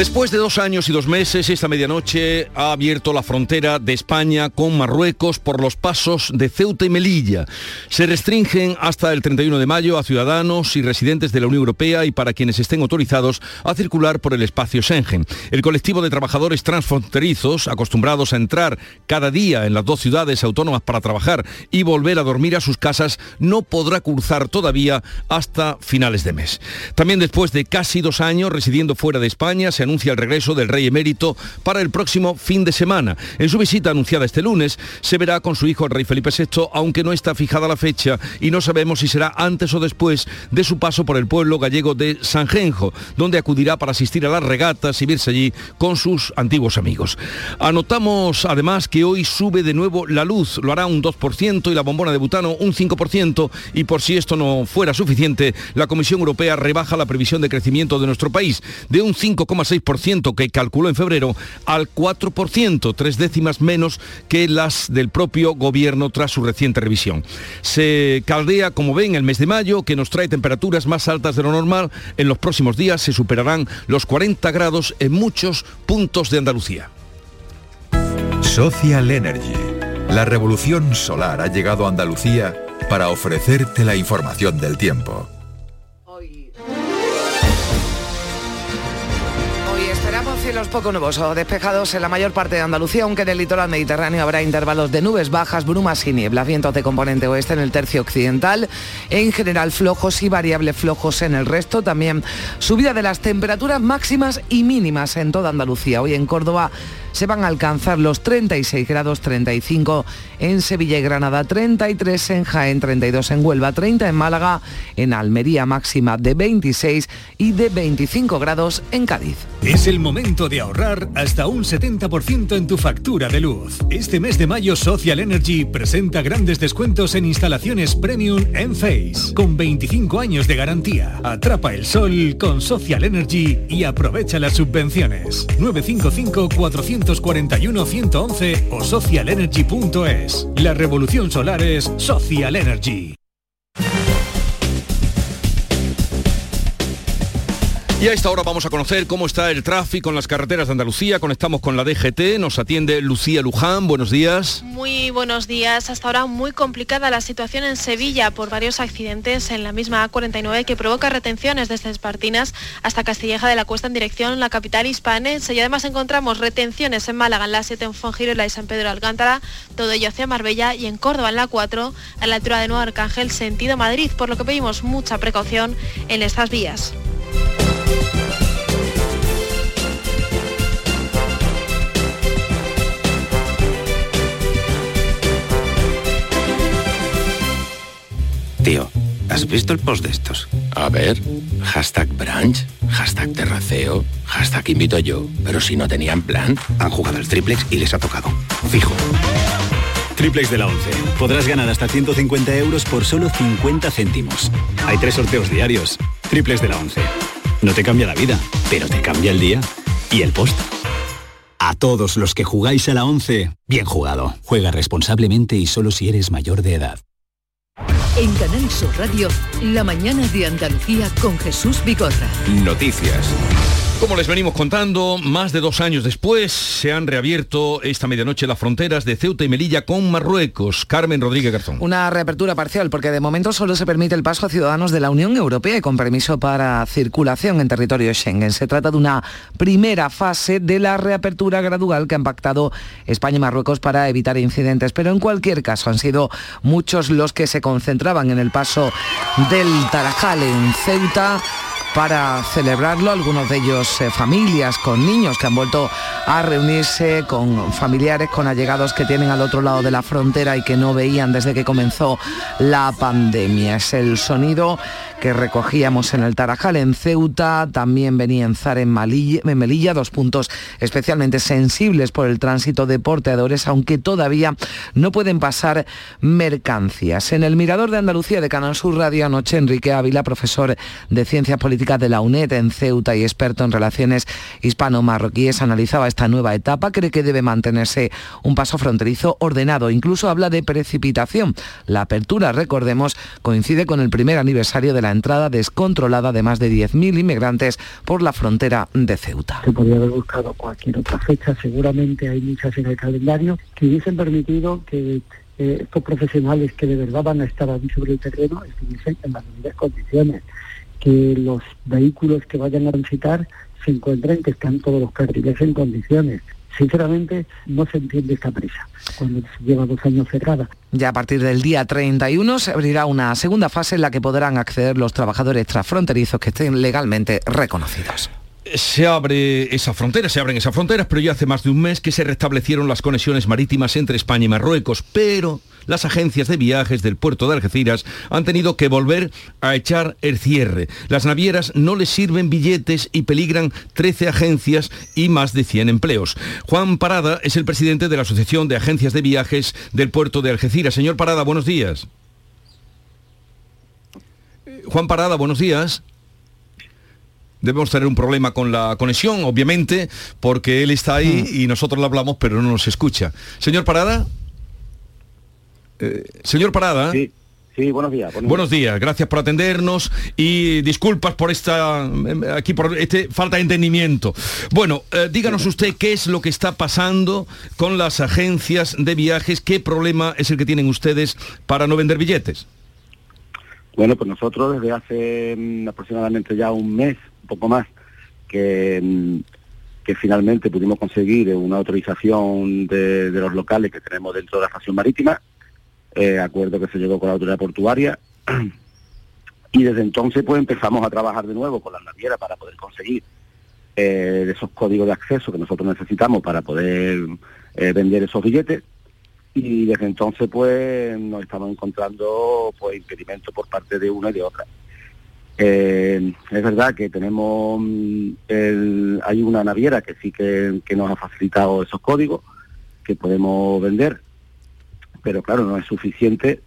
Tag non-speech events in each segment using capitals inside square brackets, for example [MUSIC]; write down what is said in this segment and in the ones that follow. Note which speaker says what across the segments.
Speaker 1: Después de dos años y dos meses, esta medianoche ha abierto la frontera de España con Marruecos por los pasos de Ceuta y Melilla. Se restringen hasta el 31 de mayo a ciudadanos y residentes de la Unión Europea y para quienes estén autorizados a circular por el espacio Schengen. El colectivo de trabajadores transfronterizos, acostumbrados a entrar cada día en las dos ciudades autónomas para trabajar y volver a dormir a sus casas, no podrá cruzar todavía hasta finales de mes. También después de casi dos años residiendo fuera de España, se anuncia el regreso del rey emérito para el próximo fin de semana. En su visita anunciada este lunes, se verá con su hijo el rey Felipe VI, aunque no está fijada la fecha y no sabemos si será antes o después de su paso por el pueblo gallego de Sanjenjo, donde acudirá para asistir a las regatas y verse allí con sus antiguos amigos. Anotamos además que hoy sube de nuevo la luz, lo hará un 2% y la bombona de butano un 5% y por si esto no fuera suficiente, la Comisión Europea rebaja la previsión de crecimiento de nuestro país de un 5,6% que calculó en febrero al 4%, tres décimas menos que las del propio gobierno tras su reciente revisión. Se caldea, como ven, el mes de mayo, que nos trae temperaturas más altas de lo normal. En los próximos días se superarán los 40 grados en muchos puntos de Andalucía.
Speaker 2: Social Energy. La revolución solar ha llegado a Andalucía para ofrecerte la información del tiempo.
Speaker 3: Cielos poco nubosos o despejados en la mayor parte de Andalucía, aunque en el litoral mediterráneo habrá intervalos de nubes bajas, brumas y niebla, vientos de componente oeste en el tercio occidental, en general flojos y variables flojos en el resto, también subida de las temperaturas máximas y mínimas en toda Andalucía. Hoy en Córdoba se van a alcanzar los 36 grados 35 en Sevilla y Granada, 33 en Jaén, 32 en Huelva, 30 en Málaga, en Almería máxima de 26 y de 25 grados en Cádiz.
Speaker 4: Es el momento de ahorrar hasta un 70% en tu factura de luz. Este mes de mayo Social Energy presenta grandes descuentos en instalaciones premium en Face, con 25 años de garantía. Atrapa el sol con Social Energy y aprovecha las subvenciones. 955 400 441-111 o socialenergy.es. La revolución solar es Social Energy.
Speaker 1: Y a esta hora vamos a conocer cómo está el tráfico en las carreteras de Andalucía. Conectamos con la DGT, nos atiende Lucía Luján. Buenos días.
Speaker 5: Muy buenos días. Hasta ahora muy complicada la situación en Sevilla por varios accidentes en la misma A49 que provoca retenciones desde Espartinas hasta Castilleja de la Cuesta en dirección la capital hispanense. Y además encontramos retenciones en Málaga, en la 7 en Fongirola y San Pedro de Alcántara, todo ello hacia Marbella y en Córdoba en la 4 a la altura de Nuevo Arcángel sentido Madrid, por lo que pedimos mucha precaución en estas vías.
Speaker 6: Tío, ¿has visto el post de estos? A ver, hashtag brunch, hashtag terraceo, hashtag invito yo. Pero si no tenían plan, han jugado el triplex y les ha tocado. Fijo.
Speaker 7: Triplex de la 11. Podrás ganar hasta 150 euros por solo 50 céntimos. Hay tres sorteos diarios. Triplex de la 11. No te cambia la vida, pero te cambia el día y el post. A todos los que jugáis a la 11, bien jugado. Juega responsablemente y solo si eres mayor de edad.
Speaker 8: En Canal Sur Radio, la mañana de Andalucía con Jesús Bigorra.
Speaker 1: Noticias. Como les venimos contando, más de dos años después se han reabierto esta medianoche las fronteras de Ceuta y Melilla con Marruecos. Carmen Rodríguez Garzón.
Speaker 3: Una reapertura parcial porque de momento solo se permite el paso a ciudadanos de la Unión Europea y con permiso para circulación en territorio Schengen. Se trata de una primera fase de la reapertura gradual que han pactado España y Marruecos para evitar incidentes. Pero en cualquier caso han sido muchos los que se concentraban en el paso del Tarajal en Ceuta para celebrarlo, algunos de ellos eh, familias con niños que han vuelto a reunirse con familiares, con allegados que tienen al otro lado de la frontera y que no veían desde que comenzó la pandemia. Es el sonido que recogíamos en el Tarajal, en Ceuta, también venía en Zar, en, Melilla, dos puntos especialmente sensibles por el tránsito de porteadores, aunque todavía no pueden pasar mercancías. En el Mirador de Andalucía de Canal Sur Radio anoche, Enrique Ávila, profesor de Ciencias Políticas de la UNED en Ceuta y experto en relaciones hispano-marroquíes, analizaba esta nueva etapa, cree que debe mantenerse un paso fronterizo ordenado, incluso habla de precipitación. La apertura, recordemos, coincide con el primer aniversario de la entrada descontrolada de más de 10.000 inmigrantes por la frontera de Ceuta.
Speaker 9: Se podría haber buscado cualquier otra fecha, seguramente hay muchas en el calendario que hubiesen permitido que eh, estos profesionales que de verdad van a estar allí sobre el terreno estuviesen en las debidas condiciones, que los vehículos que vayan a transitar se encuentren que están todos los carriles en condiciones, sinceramente no se entiende esta prisa cuando lleva dos años cerrada.
Speaker 3: Ya a partir del día 31 se abrirá una segunda fase en la que podrán acceder los trabajadores transfronterizos que estén legalmente reconocidos
Speaker 1: se abre esa frontera, se abren esas fronteras, pero ya hace más de un mes que se restablecieron las conexiones marítimas entre España y Marruecos, pero las agencias de viajes del puerto de Algeciras han tenido que volver a echar el cierre. Las navieras no les sirven billetes y peligran 13 agencias y más de 100 empleos. Juan Parada es el presidente de la Asociación de Agencias de Viajes del puerto de Algeciras. Señor Parada, buenos días. Juan Parada, buenos días. Debemos tener un problema con la conexión, obviamente, porque él está ahí mm. y nosotros le hablamos, pero no nos escucha. Señor Parada. Eh, señor Parada.
Speaker 10: Sí. Sí, buenos días.
Speaker 1: Buenos, días. gracias por atendernos y disculpas por esta aquí por este falta de entendimiento. Bueno, eh, díganos [LAUGHS] usted qué es lo que está pasando con las agencias de viajes, qué problema es el que tienen ustedes para no vender billetes.
Speaker 10: Bueno, pues nosotros desde hace mm, aproximadamente ya un mes poco más, que, mm, que finalmente pudimos conseguir una autorización de, los locales que tenemos dentro de la estación marítima, eh, acuerdo que se llegó con la autoridad portuaria, [CLEARS THROAT] y desde entonces pues empezamos a trabajar de nuevo con las navieras para poder conseguir eh, esos códigos de acceso que nosotros necesitamos para poder eh, vender esos billetes y desde entonces pues nos estamos encontrando pues impedimentos por parte de una y de otra. Eh, es verdad que tenemos, mm, hay una naviera que sí que, nos ha facilitado esos códigos que podemos vender, pero claro, no es suficiente,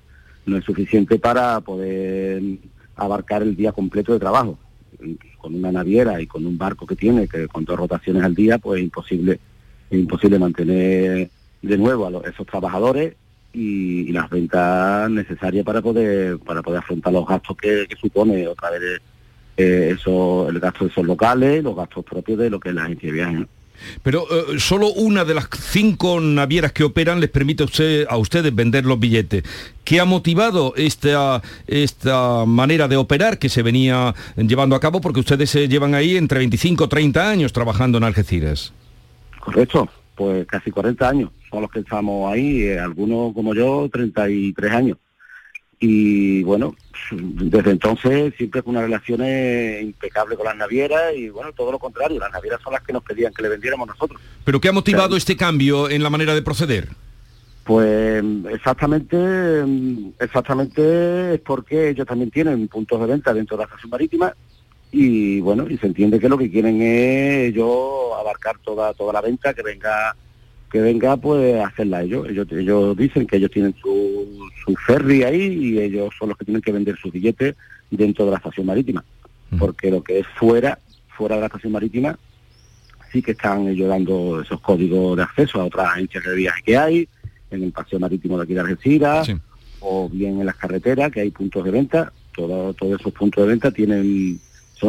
Speaker 10: no es suficiente para poder abarcar el día completo de trabajo. Con una naviera y con un barco que tiene, que con dos rotaciones al día, pues es imposible, es imposible mantener de nuevo a esos trabajadores y, las ventas necesarias para poder para poder afrontar los gastos que, supone otra vez eh, eso el gasto de esos locales los gastos propios de lo que es la agencia de viajes
Speaker 1: pero eh, solo una de las cinco navieras que operan les permite a, usted, a ustedes vender los billetes. ¿Qué ha motivado esta, esta manera de operar que se venía llevando a cabo? Porque ustedes se llevan ahí entre 25 o 30 años trabajando en Algeciras.
Speaker 10: Correcto, pues casi 40 años son los que estamos ahí, eh, algunos como yo, 33 años. Y bueno, desde entonces siempre con una relación impecable con las navieras y bueno, todo lo contrario, las navieras son las que nos pedían que le vendiéramos nosotros.
Speaker 1: ¿Pero qué ha motivado este cambio en la manera de proceder?
Speaker 10: Pues exactamente, exactamente es porque ellos también tienen puntos de venta dentro de la estación marítima y bueno, y se entiende que lo que quieren es ellos abarcar toda, toda la venta, que venga que venga pues a hacerla ellos. ellos. Ellos dicen que ellos tienen su, su ferry ahí y ellos son los que tienen que vender sus billetes dentro de la estación marítima. Porque lo que es fuera, fuera de la estación marítima, sí que están ellos dando esos códigos de acceso a otras agencias de viaje que hay, en el paseo marítimo de aquí de Algeciras, o bien en las carreteras, que hay puntos de venta. Todo, todos esos puntos de venta tienen,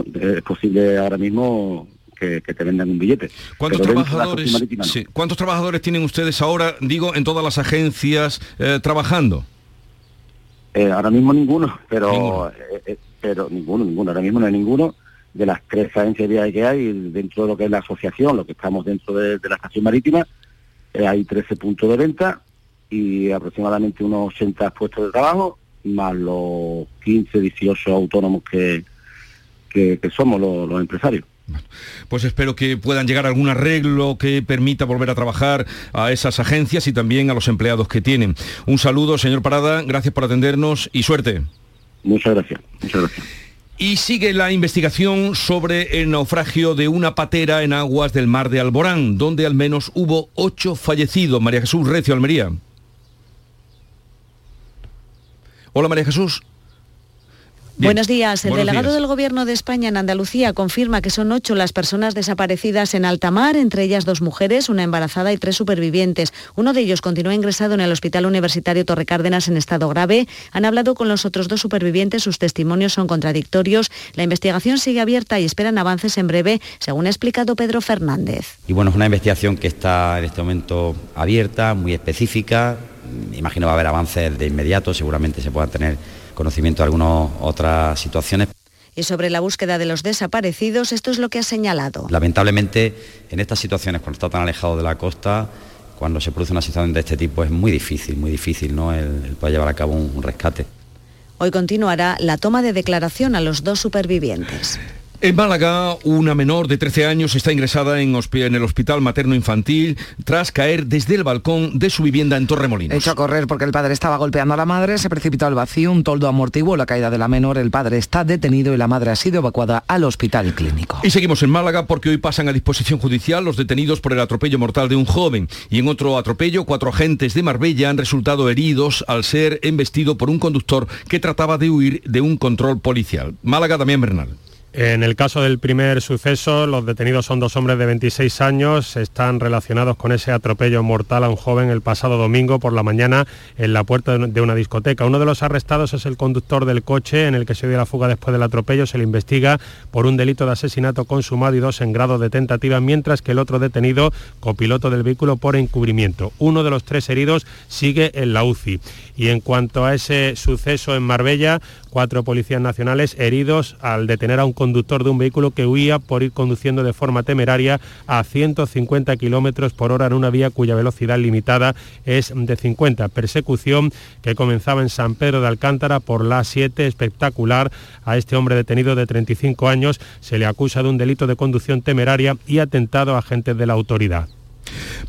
Speaker 10: es posible ahora mismo que, te vendan un billete.
Speaker 1: ¿Cuántos trabajadores, ¿Cuántos trabajadores tienen ustedes ahora, digo, en todas las agencias eh, trabajando?
Speaker 10: Eh, ahora mismo ninguno, pero eh, pero ninguno, ninguno, ahora mismo no hay ninguno de las tres agencias de que hay dentro de lo que es la asociación, lo que estamos dentro de, la estación marítima, hay 13 puntos de venta y aproximadamente unos 80 puestos de trabajo, más los 15, 18 autónomos que, que, somos los, empresarios.
Speaker 1: Pues espero que puedan llegar a algún arreglo que permita volver a trabajar a esas agencias y también a los empleados que tienen. Un saludo, señor Parada, gracias por atendernos y suerte.
Speaker 10: Muchas gracias, muchas gracias.
Speaker 1: Y sigue la investigación sobre el naufragio de una patera en aguas del mar de Alborán, donde al menos hubo ocho fallecidos. María Jesús Recio, Almería. Hola María Jesús.
Speaker 11: Buenos días. El delegado del Gobierno de España en Andalucía confirma que son ocho las personas desaparecidas en alta mar, entre ellas dos mujeres, una embarazada y tres supervivientes. Uno de ellos continúa ingresado en el Hospital Universitario Torre Cárdenas en estado grave. Han hablado con los otros dos supervivientes, sus testimonios son contradictorios. La investigación sigue abierta y esperan avances en breve, según ha explicado Pedro Fernández.
Speaker 12: Y bueno, es una investigación que está en este momento abierta, muy específica. Imagino va a haber avances de inmediato, seguramente se puedan tener conocimiento de algunas otras situaciones.
Speaker 11: Y sobre la búsqueda de los desaparecidos, esto es lo que ha señalado.
Speaker 12: Lamentablemente, en estas situaciones, cuando está tan alejado de la costa, cuando se produce una situación de este tipo, es muy difícil, muy difícil ¿no? el, poder llevar a cabo un rescate.
Speaker 11: Hoy continuará la toma de declaración a los dos supervivientes.
Speaker 1: En Málaga, una menor de 13 años está ingresada en, el Hospital Materno Infantil tras caer desde el balcón de su vivienda en Torremolinos.
Speaker 3: Hecho a correr porque el padre estaba golpeando a la madre, se precipitó al vacío, un toldo amortiguó la caída de la menor, el padre está detenido y la madre ha sido evacuada al hospital clínico.
Speaker 1: Y seguimos en Málaga porque hoy pasan a disposición judicial los detenidos por el atropello mortal de un joven. Y en otro atropello, cuatro agentes de Marbella han resultado heridos al ser embestido por un conductor que trataba de huir de un control policial. Málaga, también Bernal.
Speaker 13: En el caso del primer suceso, los detenidos son dos hombres de 26 años, están relacionados con ese atropello mortal a un joven el pasado domingo por la mañana en la puerta de una discoteca. Uno de los arrestados es el conductor del coche en el que se dio la fuga después del atropello. Se le investiga por un delito de asesinato consumado y dos en grado de tentativa, mientras que el otro detenido, copiloto del vehículo, por encubrimiento. Uno de los tres heridos sigue en la UCI. Y en cuanto a ese suceso en Marbella, cuatro policías nacionales heridos al detener a un conductor de un vehículo que huía por ir conduciendo de forma temeraria a 150 kilómetros por hora en una vía cuya velocidad limitada es de 50. Persecución que comenzaba en San Pedro de Alcántara por la 7, espectacular. A este hombre detenido de 35 años se le acusa de un delito de conducción temeraria y atentado a agentes de la autoridad.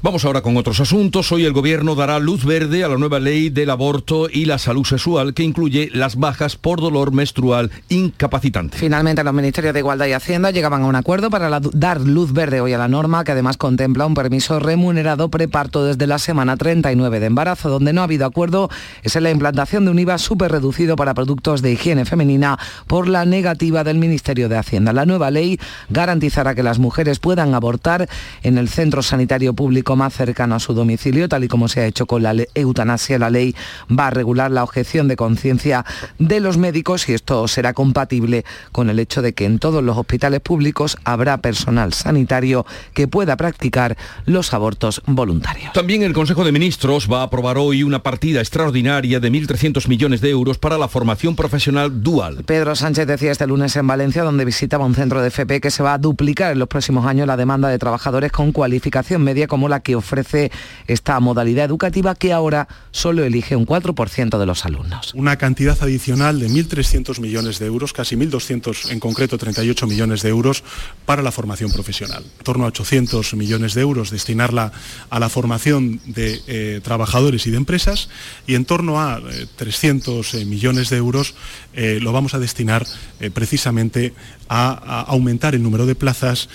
Speaker 1: Vamos ahora con otros asuntos. Hoy el Gobierno dará luz verde a la nueva ley del aborto y la salud sexual que incluye las bajas por dolor menstrual incapacitante.
Speaker 3: Finalmente los Ministerios de Igualdad y Hacienda llegaban a un acuerdo para dar luz verde hoy a la norma que además contempla un permiso remunerado preparto desde la semana 39 de embarazo. Donde no ha habido acuerdo es en la implantación de un IVA súper reducido para productos de higiene femenina por la negativa del Ministerio de Hacienda. La nueva ley garantizará que las mujeres puedan abortar en el centro sanitario público más cercano a su domicilio, tal y como se ha hecho con la eutanasia. La ley va a regular la objeción de conciencia de los médicos y esto será compatible con el hecho de que en todos los hospitales públicos habrá personal sanitario que pueda practicar los abortos voluntarios.
Speaker 1: También el Consejo de Ministros va a aprobar hoy una partida extraordinaria de 1.300 millones de euros para la formación profesional dual.
Speaker 3: Pedro Sánchez decía este lunes en Valencia, donde visitaba un centro de FP, que se va a duplicar en los próximos años la demanda de trabajadores con cualificación médica como la que ofrece esta modalidad educativa que ahora solo elige un 4% de los alumnos.
Speaker 14: Una cantidad adicional de 1.300 millones de euros, casi 1.200 en concreto 38 millones de euros para la formación profesional. En torno a 800 millones de euros destinarla a la formación de eh, trabajadores y de empresas y en torno a 300 eh, millones de euros eh, lo vamos a destinar precisamente a aumentar el número de plazas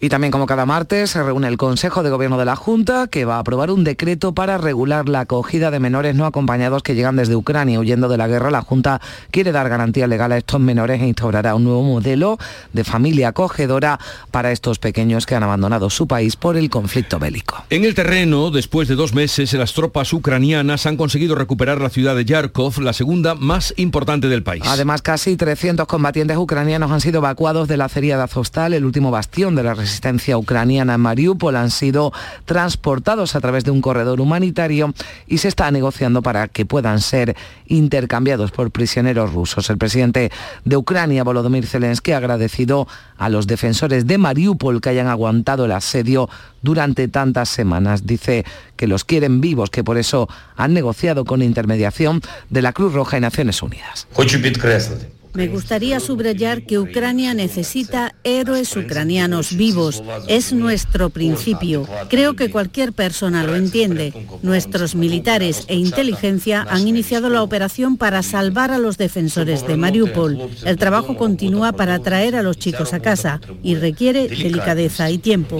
Speaker 3: y también como cada martes se reúne el Consejo de Gobierno de la Junta que va a aprobar un decreto para regular la acogida de menores no acompañados que llegan desde Ucrania huyendo de la guerra. La Junta quiere dar garantía legal a estos menores e instaurará un nuevo modelo de familia acogedora para estos pequeños que han abandonado su país por el conflicto bélico.
Speaker 1: En el terreno, después de dos meses, las tropas ucranianas han conseguido recuperar la ciudad de Yarkov, la segunda más importante del país.
Speaker 3: Además, casi 300 combatientes ucranianos han sido evacuados de la acería de Azostal, el último bastión de la resistencia ucraniana en Mariupol han sido transportados a través de un corredor humanitario y se está negociando para que puedan ser intercambiados por prisioneros rusos. El presidente de Ucrania, Volodymyr Zelensky, ha agradecido a los defensores de Mariupol que hayan aguantado el asedio durante tantas semanas. Dice que los quieren vivos, que por eso han negociado con intermediación de la Cruz Roja y Naciones Unidas.
Speaker 15: Me gustaría subrayar que Ucrania necesita héroes ucranianos vivos. Es nuestro principio. Creo que cualquier persona lo entiende. Nuestros militares e inteligencia han iniciado la operación para salvar a los defensores de Mariupol. El trabajo continúa para traer a los chicos a casa y requiere delicadeza y tiempo.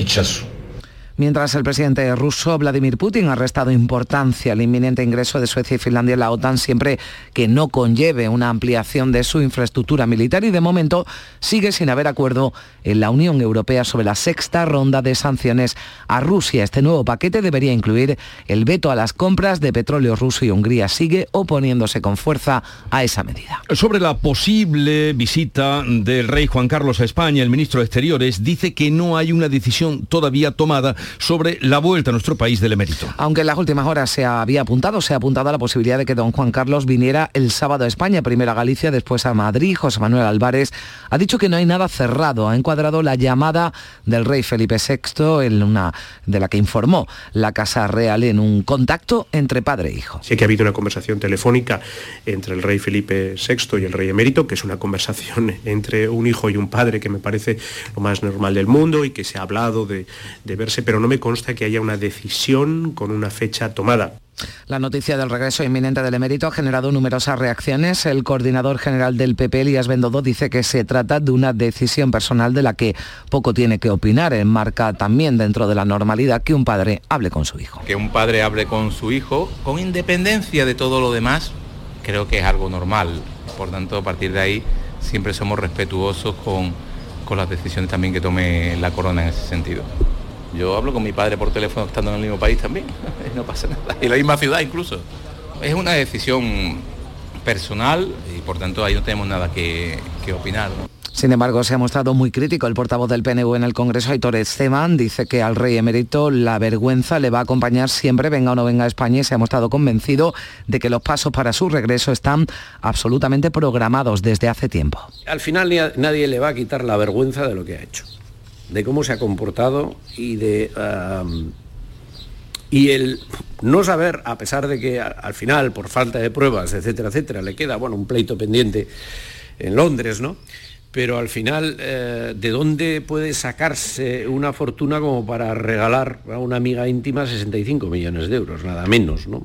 Speaker 3: Mientras el presidente ruso Vladimir Putin ha restado importancia al inminente ingreso de Suecia y Finlandia en la OTAN siempre que no conlleve una ampliación de su infraestructura militar y de momento sigue sin haber acuerdo en la Unión Europea sobre la sexta ronda de sanciones a Rusia. Este nuevo paquete debería incluir el veto a las compras de petróleo ruso y Hungría sigue oponiéndose con fuerza a esa medida.
Speaker 1: Sobre la posible visita del rey Juan Carlos a España, el ministro de Exteriores dice que no hay una decisión todavía tomada sobre la vuelta a nuestro país del emérito.
Speaker 3: Aunque en las últimas horas se había apuntado, se ha apuntado a la posibilidad de que don Juan Carlos viniera el sábado a España, primero a Galicia, después a Madrid. José Manuel Álvarez ha dicho que no hay nada cerrado. Ha encuadrado la llamada del rey Felipe VI, en una, de la que informó la Casa Real en un contacto entre padre e hijo.
Speaker 16: Sí que ha habido una conversación telefónica entre el rey Felipe VI y el rey emérito, que es una conversación [LAUGHS] entre un hijo y un padre que me parece lo más normal del mundo y que se ha hablado de, de verse, pero no me consta que haya una decisión con una fecha tomada.
Speaker 3: La noticia del regreso inminente del emérito ha generado numerosas reacciones. El coordinador general del PP, Elías Bendodo, dice que se trata de una decisión personal de la que poco tiene que opinar. Enmarca también dentro de la normalidad que un padre hable con su hijo.
Speaker 17: Que un padre hable con su hijo, con independencia de todo lo demás, creo que es algo normal. Por tanto, a partir de ahí, siempre somos respetuosos con, con las decisiones también que tome la corona en ese sentido. Yo hablo con mi padre por teléfono estando en el mismo país también, [LAUGHS] no pasa nada. Y la misma ciudad incluso. Es una decisión personal y por tanto ahí no tenemos nada que, opinar.
Speaker 3: Sin embargo, se ha mostrado muy crítico el portavoz del PNV en el Congreso, Aitor Esteban. Dice que al rey emérito la vergüenza le va a acompañar siempre, venga o no venga a España, y se ha mostrado convencido de que los pasos para su regreso están absolutamente programados desde hace tiempo.
Speaker 18: Al final nadie le va a quitar la vergüenza de lo que ha hecho de cómo se ha comportado y de... y el no saber, a pesar de que al final, por falta de pruebas, etcétera, etcétera, le queda, bueno, un pleito pendiente en Londres, ¿no? Pero al final, eh, ¿de dónde puede sacarse una fortuna como para regalar a una amiga íntima 65 millones de euros, nada menos, ¿no?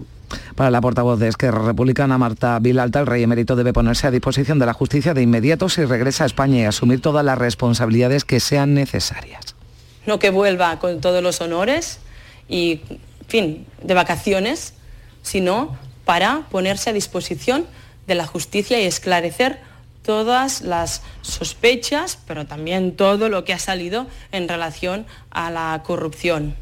Speaker 3: Para la portavoz de Esquerra Republicana, Marta Vilalta, el rey emérito debe ponerse a disposición de la justicia de inmediato si regresa a España y asumir todas las responsabilidades que sean necesarias.
Speaker 19: No que vuelva con todos los honores y, fin, de vacaciones, sino para ponerse a disposición de la justicia y esclarecer todas las sospechas, pero también todo lo que ha salido en relación a la corrupción.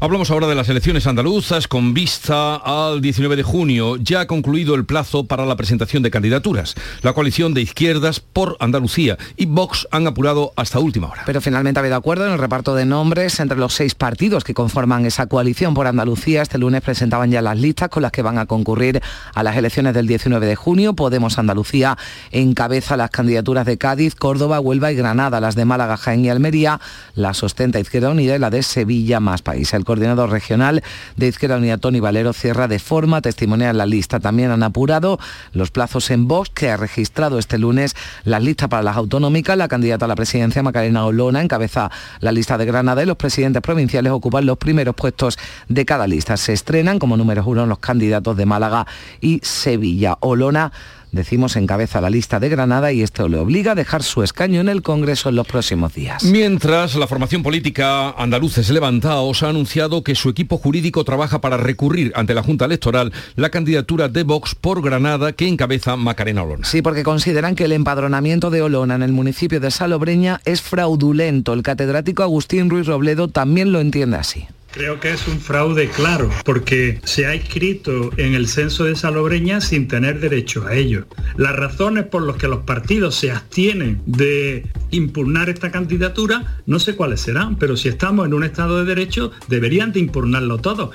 Speaker 1: Hablamos ahora de las elecciones andaluzas con vista al 19 de junio. Ya ha concluido el plazo para la presentación de candidaturas. La coalición de izquierdas por Andalucía y Vox han apurado hasta última hora.
Speaker 3: Pero finalmente ha habido acuerdo en el reparto de nombres entre los seis partidos que conforman esa coalición por Andalucía. Este lunes presentaban ya las listas con las que van a concurrir a las elecciones del 19 de junio. Podemos Andalucía encabeza las candidaturas de Cádiz, Córdoba, Huelva y Granada. Las de Málaga, Jaén y Almería la sostenta Izquierda Unida y la de Sevilla más país. El coordinador regional de Izquierda Unida, Tony Valero, cierra de forma testimonial la lista. También han apurado los plazos en Vox, que ha registrado este lunes las listas para las autonómicas. La candidata a la presidencia, Macarena Olona, encabeza la lista de Granada y los presidentes provinciales ocupan los primeros puestos de cada lista. Se estrenan como números uno los candidatos de Málaga y Sevilla. Olona decimos, encabeza la lista de Granada y esto le obliga a dejar su escaño en el Congreso en los próximos días.
Speaker 1: Mientras, la formación política andaluces Levantaos ha anunciado que su equipo jurídico trabaja para recurrir ante la Junta Electoral la candidatura de Vox por Granada que encabeza Macarena Olona.
Speaker 3: Sí, porque consideran que el empadronamiento de Olona en el municipio de Salobreña es fraudulento. El catedrático Agustín Ruiz Robledo también lo entiende así.
Speaker 20: Creo que es un fraude claro, porque se ha inscrito en el censo de Salobreña sin tener derecho a ello. Las razones por las que los partidos se abstienen de impugnar esta candidatura, no sé cuáles serán, pero si estamos en un Estado de Derecho, deberían de impugnarlo todo.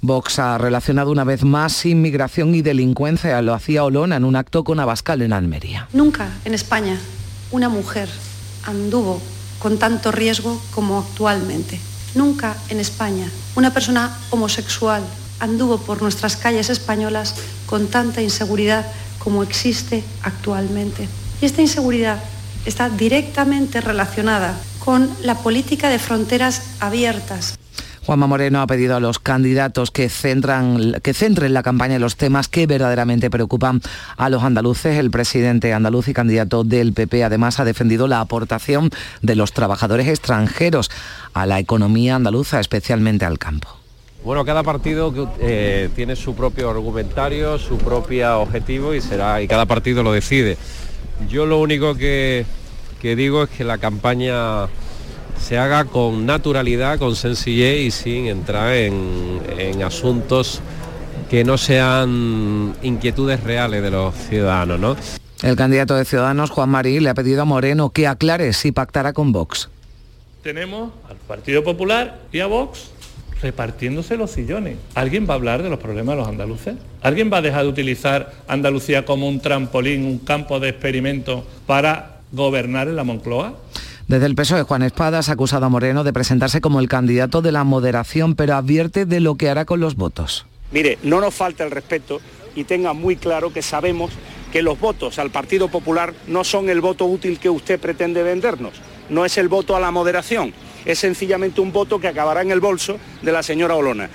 Speaker 3: Vox ha relacionado una vez más inmigración y delincuencia. Lo hacía Olona en un acto con Abascal en Almería.
Speaker 21: Nunca en España una mujer anduvo con tanto riesgo como actualmente. Nunca en España una persona homosexual anduvo por nuestras calles españolas con tanta inseguridad como existe actualmente. Y esta inseguridad está directamente relacionada con la política de fronteras abiertas.
Speaker 3: Juanma Moreno ha pedido a los candidatos que, centran, que centren la campaña en los temas que verdaderamente preocupan a los andaluces. El presidente andaluz y candidato del PP además ha defendido la aportación de los trabajadores extranjeros a la economía andaluza, especialmente al campo.
Speaker 22: Bueno, cada partido eh, tiene su propio argumentario, su propio objetivo y será y cada partido lo decide. Yo lo único que, que digo es que la campaña se haga con naturalidad, con sencillez y sin entrar en, asuntos que no sean inquietudes reales de los ciudadanos. ¿no?
Speaker 3: El candidato de Ciudadanos, Juan Marí, le ha pedido a Moreno que aclare si pactará con Vox.
Speaker 23: Tenemos al Partido Popular y a Vox repartiéndose los sillones. ¿Alguien va a hablar de los problemas de los andaluces? ¿Alguien va a dejar de utilizar Andalucía como un trampolín, un campo de experimento para gobernar en la Moncloa?
Speaker 3: Desde el PSOE, Juan Espadas ha acusado a Moreno de presentarse como el candidato de la moderación, pero advierte de lo que hará con los votos.
Speaker 24: Mire, no nos falta el respeto y tenga muy claro que sabemos que los votos al Partido Popular no son el voto útil que usted pretende vendernos, no es el voto a la moderación, es sencillamente un voto que acabará en el bolso de la señora Olona.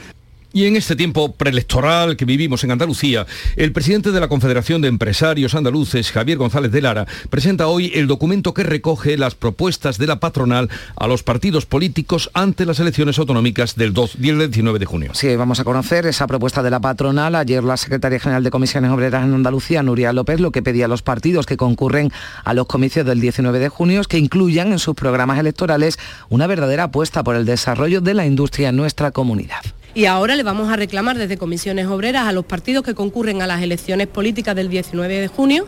Speaker 1: Y en este tiempo preelectoral que vivimos en Andalucía, el presidente de la Confederación de Empresarios Andaluces, Javier González de Lara, presenta hoy el documento que recoge las propuestas de la patronal a los partidos políticos ante las elecciones autonómicas del 19 de junio.
Speaker 3: Sí, vamos a conocer esa propuesta de la patronal. Ayer la secretaria general de Comisiones Obreras en Andalucía, Nuria López, lo que pedía a los partidos que concurren a los comicios del 19 de junio es que incluyan en sus programas electorales una verdadera apuesta por el desarrollo de la industria en nuestra comunidad.
Speaker 25: Y ahora le vamos a reclamar desde comisiones obreras a los partidos que concurren a las elecciones políticas del 19 de junio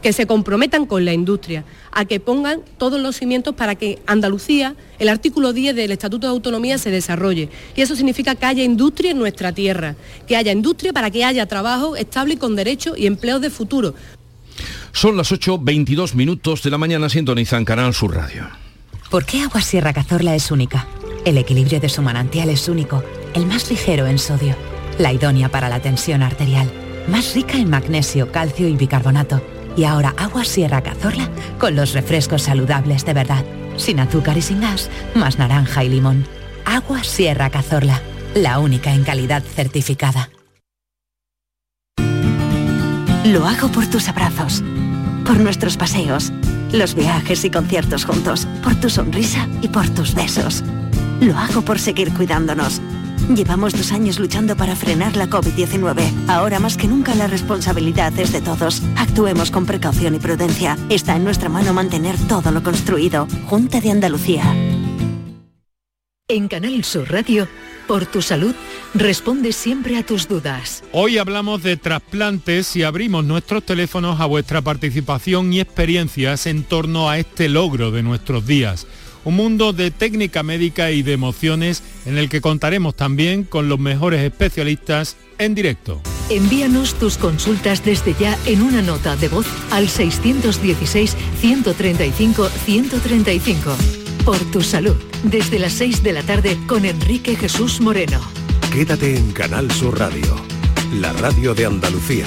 Speaker 25: que se comprometan con la industria, a que pongan todos los cimientos para que Andalucía, el artículo 10 del Estatuto de Autonomía, se desarrolle. Y eso significa que haya industria en nuestra tierra, que haya industria para que haya trabajo estable y con derechos y empleos de futuro.
Speaker 1: Son las 8.22 minutos de la mañana, sintonizan Canal Sur Radio.
Speaker 26: ¿Por qué Agua Sierra Cazorla es única? El equilibrio de su manantial es único el más ligero en sodio, la idónea para la tensión arterial, más rica en magnesio, calcio y bicarbonato. Y ahora agua Sierra Cazorla con los refrescos saludables de verdad, sin azúcar y sin gas, más naranja y limón. Agua Sierra Cazorla, la única en calidad certificada.
Speaker 27: Lo hago por tus abrazos, por nuestros paseos, los viajes y conciertos juntos, por tu sonrisa y por tus besos. Lo hago por seguir cuidándonos Llevamos dos años luchando para frenar la COVID-19. Ahora más que nunca la responsabilidad es de todos. Actuemos con precaución y prudencia. Está en nuestra mano mantener todo lo construido. Junta de Andalucía.
Speaker 8: En Canal Sur Radio, por tu salud, responde siempre a tus dudas.
Speaker 28: Hoy hablamos de trasplantes y abrimos nuestros teléfonos a vuestra participación y experiencias en torno a este logro de nuestros días un mundo de técnica médica y de emociones en el que contaremos también con los mejores especialistas en directo.
Speaker 8: Envíanos tus consultas desde ya en una nota de voz al 616-135-135. Por tu salud, desde las 6 de la tarde con Enrique Jesús Moreno.
Speaker 29: Quédate en Canal Sur Radio, la radio de Andalucía.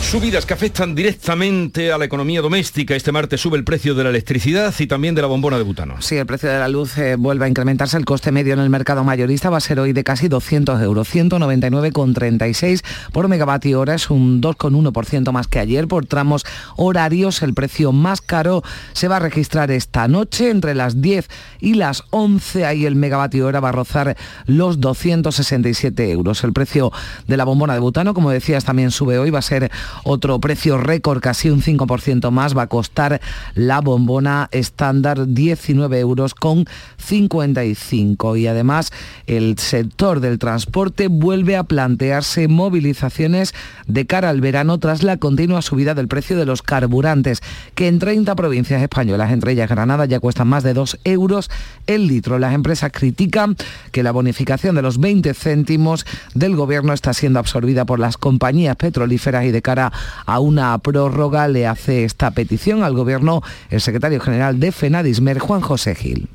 Speaker 1: Subidas que afectan directamente a la economía doméstica. Este martes sube el precio de la electricidad y también de la bombona de butano.
Speaker 3: Sí, el precio de la luz eh, vuelve a incrementarse. El coste medio en el mercado mayorista va a ser hoy de casi 200 euros, 199,36 por megavatio hora. Es un 2,1% más que ayer. Por tramos horarios, el precio más caro se va a registrar esta noche entre las 10 y las 11. Ahí el megavatio hora va a rozar los 267 euros. El precio de la bombona de butano, como decías, también sube hoy. Va a ser otro precio récord, casi un 5% más, va a costar la bombona estándar 19 euros con 55. Y además el sector del transporte vuelve a plantearse movilizaciones de cara al verano tras la continua subida del precio de los carburantes, que en 30 provincias españolas, entre ellas Granada, ya cuestan más de 2 euros el litro. Las empresas critican que la bonificación de los 20 céntimos del gobierno está siendo absorbida por las compañías petrolíferas y de cara a una prórroga le hace esta petición al Gobierno el secretario general de FENADISMER, Juan José Gil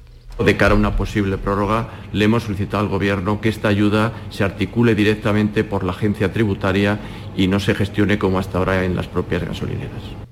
Speaker 30: De cara a una posible prórroga, le hemos solicitado al Gobierno que esta ayuda se articule directamente por la agencia tributaria y no se gestione como hasta ahora en las propias gasolineras.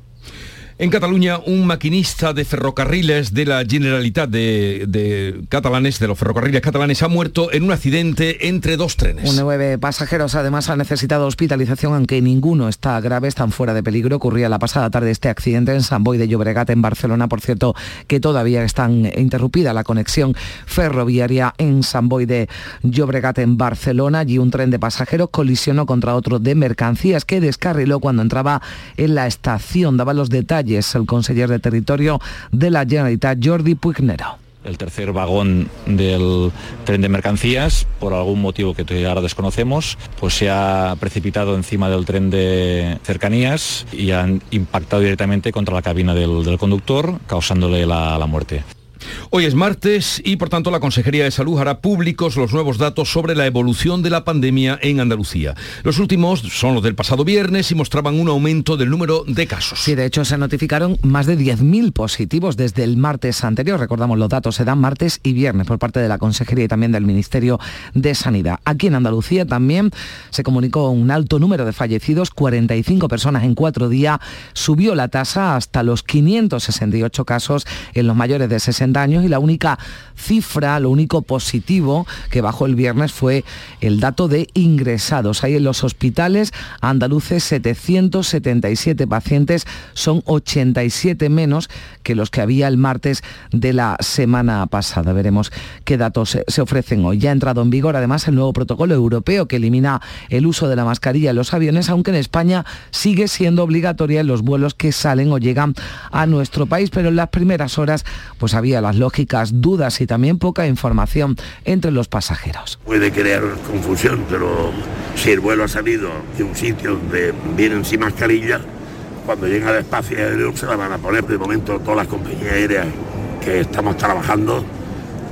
Speaker 1: En Cataluña, un maquinista de ferrocarriles de la Generalitat de, catalanes, de los ferrocarriles catalanes, ha muerto en un accidente entre dos trenes.
Speaker 3: Nueve pasajeros además han necesitado hospitalización, aunque ninguno está grave, están fuera de peligro. Ocurría la pasada tarde este accidente en San Boy de Llobregat, en Barcelona. Por cierto, que todavía está interrumpida la conexión ferroviaria en San Boy de Llobregat, en Barcelona. Allí un tren de pasajeros colisionó contra otro de mercancías que descarriló cuando entraba en la estación. Daba los detalles es el conseller de Territorio de la Generalitat, Jordi Puignero
Speaker 31: el tercer vagón del tren de mercancías, por algún motivo que ahora desconocemos, pues se ha precipitado encima del tren de cercanías y han impactado directamente contra la cabina del, conductor, causándole la muerte.
Speaker 1: Hoy es martes y por tanto la Consejería de Salud hará públicos los nuevos datos sobre la evolución de la pandemia en Andalucía. Los últimos son los del pasado viernes y mostraban un aumento del número de casos.
Speaker 3: Sí, de hecho se notificaron más de 10.000 positivos desde el martes anterior. Recordamos, los datos se dan martes y viernes por parte de la Consejería y también del Ministerio de Sanidad. Aquí en Andalucía también se comunicó un alto número de fallecidos, 45 personas en cuatro días. Subió la tasa hasta los 568 casos en los mayores de 60 años y la única cifra, lo único positivo que bajó el viernes fue el dato de ingresados. Hay en los hospitales andaluces 777 pacientes, son 87 menos que los que había el martes de la semana pasada. Veremos qué datos se ofrecen hoy. Ya ha entrado en vigor además el nuevo protocolo europeo que elimina el uso de la mascarilla en los aviones, aunque en España sigue siendo obligatoria en los vuelos que salen o llegan a nuestro país, pero en las primeras horas pues había las lógicas dudas y también poca información entre los pasajeros.
Speaker 32: Puede crear confusión, pero si el vuelo ha salido de un sitio donde vienen sin mascarilla, cuando llega al espacio aéreo se la van a poner. De momento todas las compañías aéreas que estamos trabajando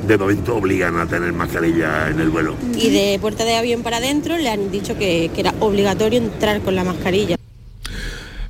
Speaker 32: de momento obligan a tener mascarilla en el vuelo.
Speaker 33: Y de puerta de avión para adentro le han dicho que, que era obligatorio entrar con la mascarilla.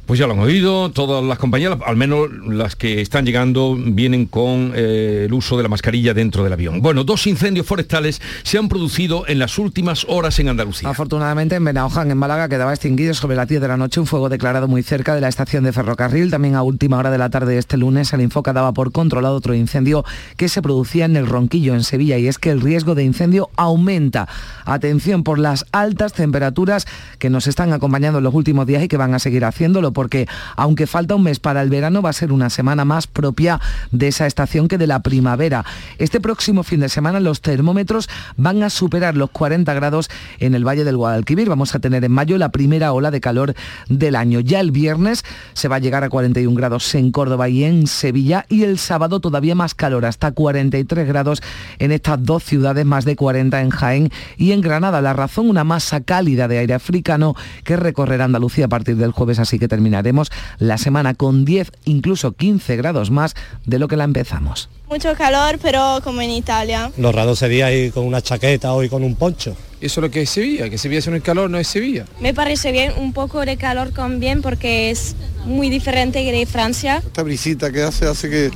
Speaker 1: Pues ya lo han oído, todas las compañías, al menos las que están llegando, vienen con eh, el uso de la mascarilla dentro del avión. Bueno, dos incendios forestales se han producido en las últimas horas en Andalucía.
Speaker 3: Afortunadamente en Benaoján, en Málaga, quedaba extinguido sobre las 10 de la noche un fuego declarado muy cerca de la estación de ferrocarril. También a última hora de la tarde de este lunes, el Infoca daba por controlado otro incendio que se producía en el Ronquillo, en Sevilla, y es que el riesgo de incendio aumenta. Atención por las altas temperaturas que nos están acompañando en los últimos días y que van a seguir haciéndolo porque aunque falta un mes para el verano, va a ser una semana más propia de esa estación que de la primavera. Este próximo fin de semana los termómetros van a superar los 40 grados en el Valle del Guadalquivir. Vamos a tener en mayo la primera ola de calor del año. Ya el viernes se va a llegar a 41 grados en Córdoba y en Sevilla y el sábado todavía más calor, hasta 43 grados en estas dos ciudades, más de 40 en Jaén y en Granada. La razón, una masa cálida de aire africano que recorrerá Andalucía a partir del jueves, así que terminaremos la semana con 10, incluso 15 grados más de lo que la empezamos.
Speaker 34: Mucho calor, pero como en Italia.
Speaker 35: Los raros sería ir con una chaqueta o con un poncho.
Speaker 36: Eso es lo que es Sevilla, que Sevilla es el calor, no es Sevilla.
Speaker 34: Me parece bien un poco de calor con bien porque es muy diferente de Francia.
Speaker 37: Esta brisita que hace hace que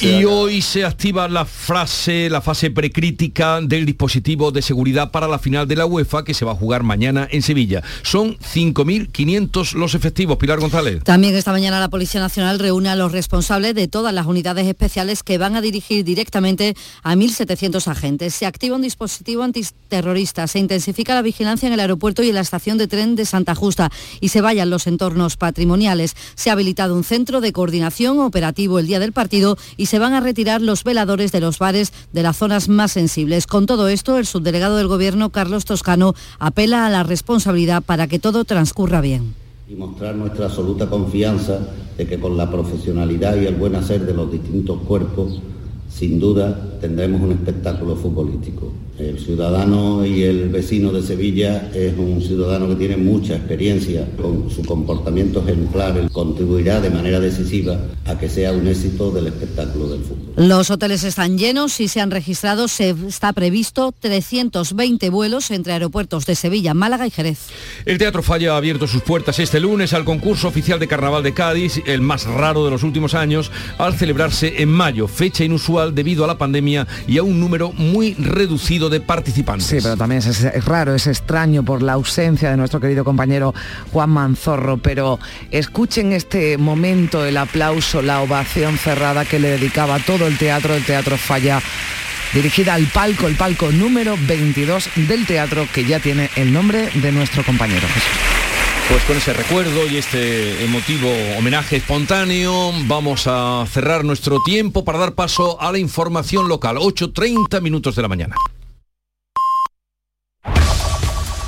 Speaker 1: y hoy se activa la frase, la fase precrítica del dispositivo de seguridad para la final de la UEFA que se va a jugar mañana en Sevilla. Son 5.500 los efectivos. Pilar González.
Speaker 38: También esta mañana la Policía Nacional reúne a los responsables de todas las unidades especiales que van a dirigir directamente a 1.700 agentes. Se activa un dispositivo antiterrorista, se intensifica la vigilancia en el aeropuerto y en la estación de tren de Santa Justa y se vayan los entornos patrimoniales. Se ha habilitado un centro de coordinación operativo el día del partido y se van a retirar los veladores de los bares de las zonas más sensibles. Con todo esto, el subdelegado del Gobierno, Carlos Toscano, apela a la responsabilidad para que todo transcurra bien.
Speaker 39: Y mostrar nuestra absoluta confianza de que con la profesionalidad y el buen hacer de los distintos cuerpos, sin duda tendremos un espectáculo futbolístico. El ciudadano y el vecino de Sevilla es un ciudadano que tiene mucha experiencia con su comportamiento ejemplar, contribuirá de manera decisiva a que sea un éxito del espectáculo del fútbol.
Speaker 38: Los hoteles están llenos y se han registrado, se está previsto 320 vuelos entre aeropuertos de Sevilla, Málaga y Jerez.
Speaker 1: El Teatro Falla ha abierto sus puertas este lunes al concurso oficial de Carnaval de Cádiz, el más raro de los últimos años, al celebrarse en mayo, fecha inusual debido a la pandemia y a un número muy reducido de participantes.
Speaker 3: Sí, pero también es, es raro, es extraño por la ausencia de nuestro querido compañero Juan Manzorro, pero escuchen este momento, el aplauso, la ovación cerrada que le dedicaba todo el teatro, el Teatro Falla dirigida al palco, el palco número 22 del teatro que ya tiene el nombre de nuestro compañero.
Speaker 1: Pues con ese recuerdo y este emotivo homenaje espontáneo vamos a cerrar nuestro tiempo para dar paso a la información local. 8.30 minutos de la mañana.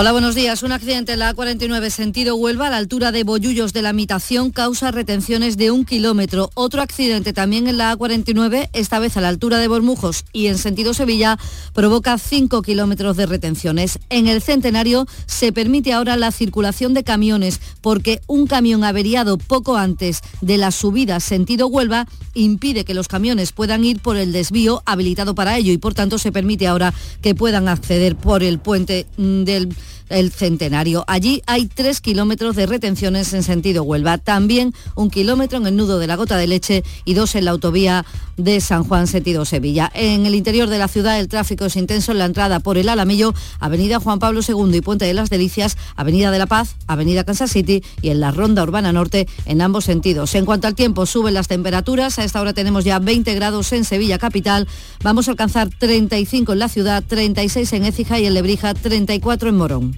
Speaker 38: Hola, buenos días. Un accidente en la A49 sentido Huelva a la altura de Bollullos de la Mitación causa retenciones de un kilómetro. Otro accidente también en la A49, esta vez a la altura de Bormujos y en sentido Sevilla, provoca 5 kilómetros de retenciones. En el Centenario se permite ahora la circulación de camiones porque un camión averiado poco antes de la subida sentido Huelva impide que los camiones puedan ir por el desvío habilitado para ello y por tanto se permite ahora que puedan acceder por el puente mm, del el centenario. Allí hay tres kilómetros de retenciones en sentido Huelva. También un kilómetro en el nudo de la gota de leche y dos en la autovía de San Juan sentido Sevilla. En el interior de la ciudad el tráfico es intenso en la entrada por el Alamillo, Avenida Juan Pablo II y Puente de las Delicias, Avenida de la Paz, Avenida Kansas City y en la Ronda Urbana Norte en ambos sentidos. En cuanto al tiempo, suben las temperaturas. A esta hora tenemos ya 20 grados en Sevilla capital. Vamos a alcanzar 35 en la ciudad, 36 en Écija y en Lebrija, 34 en Morón.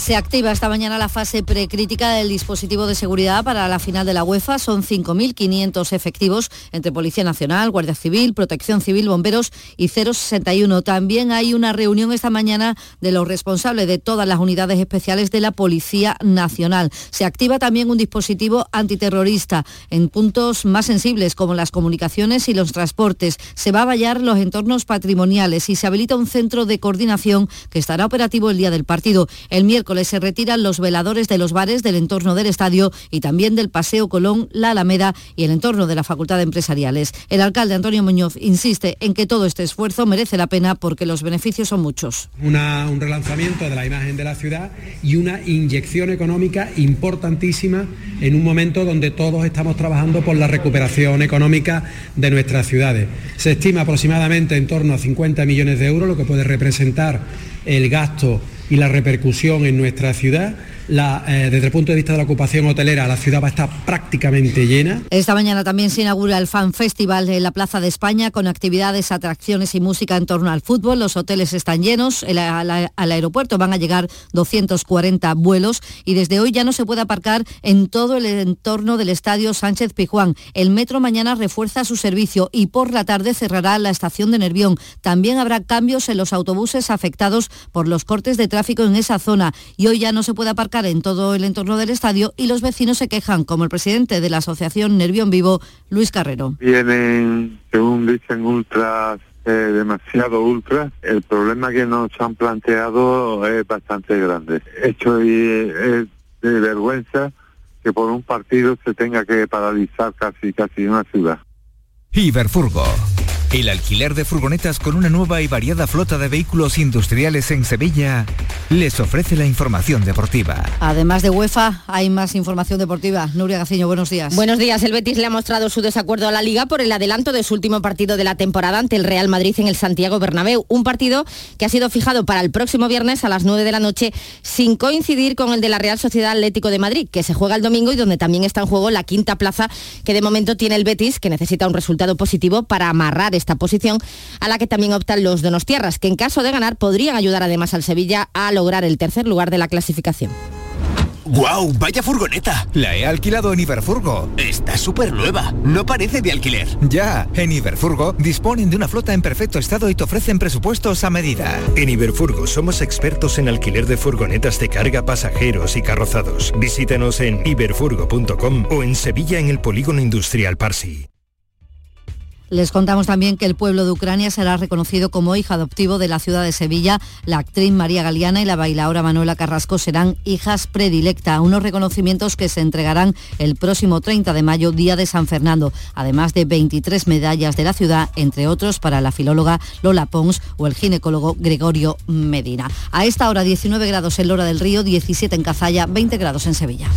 Speaker 38: Se, ac- se activa esta mañana la fase precrítica del dispositivo de seguridad para la final de la UEFA. Son 5.500 efectivos entre Policía Nacional, Guardia Civil, Protección Civil, Bomberos y 061. También hay una reunión esta mañana de los responsables de todas las unidades especiales de la Policía Nacional. Se activa también un dispositivo antiterrorista en puntos más sensibles como las comunicaciones y los transportes. Se va a vallar los entornos patrimoniales y se habilita un centro de coordinación que estará operativo el día del partido. El miércoles se retiran los veladores de los bares del entorno del estadio y también del Paseo Colón, la Alameda y el entorno de la Facultad de Empresariales. El alcalde Antonio Muñoz insiste en que todo este esfuerzo merece la pena porque los beneficios son muchos.
Speaker 40: Un relanzamiento de la imagen de la ciudad y una inyección económica importantísima en un momento donde todos estamos trabajando por la recuperación económica de nuestras ciudades. Se estima aproximadamente en torno a 50 millones de euros, lo que puede representar el gasto y la repercusión en nuestra ciudad. Eh, desde el punto de vista de la ocupación hotelera, la ciudad va a estar prácticamente llena.
Speaker 38: Esta mañana también se inaugura el Fan Festival en la Plaza de España con actividades, atracciones y música en torno al fútbol. Los hoteles están llenos. Al, al aeropuerto van a llegar 240 vuelos y desde hoy ya no se puede aparcar en todo el entorno del estadio Sánchez Pijuán. El metro mañana refuerza su servicio y por la tarde cerrará la estación de Nervión. También habrá cambios en los autobuses afectados por los cortes de tráfico en esa zona y hoy ya no se puede aparcar en todo el entorno del estadio y los vecinos se quejan, como el presidente de la asociación Nervión Vivo, Luis Carrero.
Speaker 41: Vienen, según dicen, ultras, eh, demasiado ultras. El problema que nos han planteado es bastante grande. Esto es, es de vergüenza que por un partido se tenga que paralizar casi casi una ciudad.
Speaker 29: Iberfurgo.
Speaker 42: El alquiler de furgonetas con una nueva y variada flota de vehículos industriales en Sevilla, les ofrece la información deportiva.
Speaker 38: Además de UEFA, hay más información deportiva. Nuria Gaciño, buenos días.
Speaker 43: Buenos días. El Betis le ha mostrado su desacuerdo a la Liga por el adelanto de su último partido de la temporada ante el Real Madrid en el Santiago Bernabéu. Un partido que ha sido fijado para el próximo viernes a las 9 de la noche sin coincidir con el de la Real Sociedad Atlético de Madrid, que se juega el domingo y donde también está en juego la quinta plaza que de momento tiene el Betis, que necesita un resultado positivo para amarrar esta posición a la que también optan los Donostiarras, que en caso de ganar podrían ayudar además al Sevilla a lograr el tercer lugar de la clasificación.
Speaker 42: ¡Guau! ¡Vaya furgoneta! La he alquilado en Iberfurgo.
Speaker 44: Está súper nueva. No parece de alquiler.
Speaker 42: Ya, en Iberfurgo disponen de una flota en perfecto estado y te ofrecen presupuestos a medida.
Speaker 45: En Iberfurgo somos expertos en alquiler de furgonetas de carga, pasajeros y carrozados. Visítanos en iberfurgo.com o en Sevilla en el Polígono Industrial Parsi.
Speaker 38: Les contamos también que el pueblo de Ucrania será reconocido como hijo adoptivo de la ciudad de Sevilla. La actriz María Galeana y la bailaora Manuela Carrasco serán hijas predilecta, unos reconocimientos que se entregarán el próximo 30 de mayo, día de San Fernando, además de 23 medallas de la ciudad, entre otros para la filóloga Lola Pons o el ginecólogo Gregorio Medina. A esta hora 19 grados en Lora del Río, 17 en Cazalla, 20 grados en Sevilla.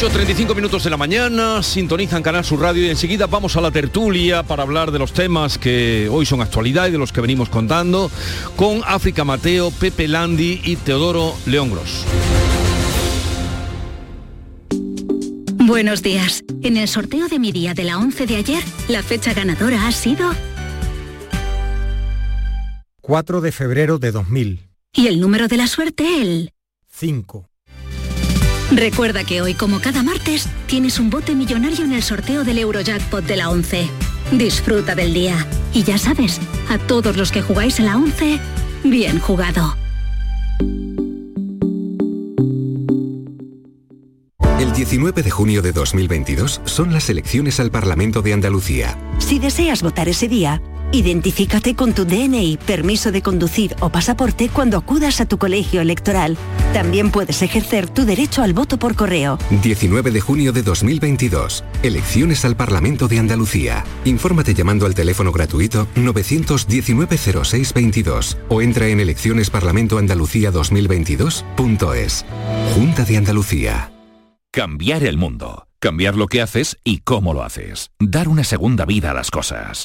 Speaker 1: 8.35 minutos de la mañana, sintonizan Canal Sur Radio y enseguida vamos a la tertulia para hablar de los temas que hoy son actualidad y de los que venimos contando con África Mateo, Pepe Landi y Teodoro León Gros.
Speaker 46: Buenos días. En el sorteo de mi día de la 11 de ayer, la fecha ganadora ha sido
Speaker 47: 4 de febrero de 2000.
Speaker 46: y el número de la suerte el
Speaker 47: 5.
Speaker 46: Recuerda que hoy, como cada martes, tienes un bote millonario en el sorteo del Eurojackpot de la 11. Disfruta del día. Y ya sabes, a todos los que jugáis en la 11, bien jugado.
Speaker 48: El 19 de junio de 2022 son las elecciones al Parlamento de Andalucía.
Speaker 27: Si deseas votar ese día, identifícate con tu DNI, permiso de conducir o pasaporte cuando acudas a tu colegio electoral. También puedes ejercer tu derecho al voto por correo.
Speaker 48: 19 de junio de 2022. Elecciones al Parlamento de Andalucía. Infórmate llamando al teléfono gratuito 919-0622 o entra en eleccionesparlamentoandalucía2022.es. Junta de Andalucía.
Speaker 49: Cambiar el mundo. Cambiar lo que haces y cómo lo haces. Dar una segunda vida a las cosas.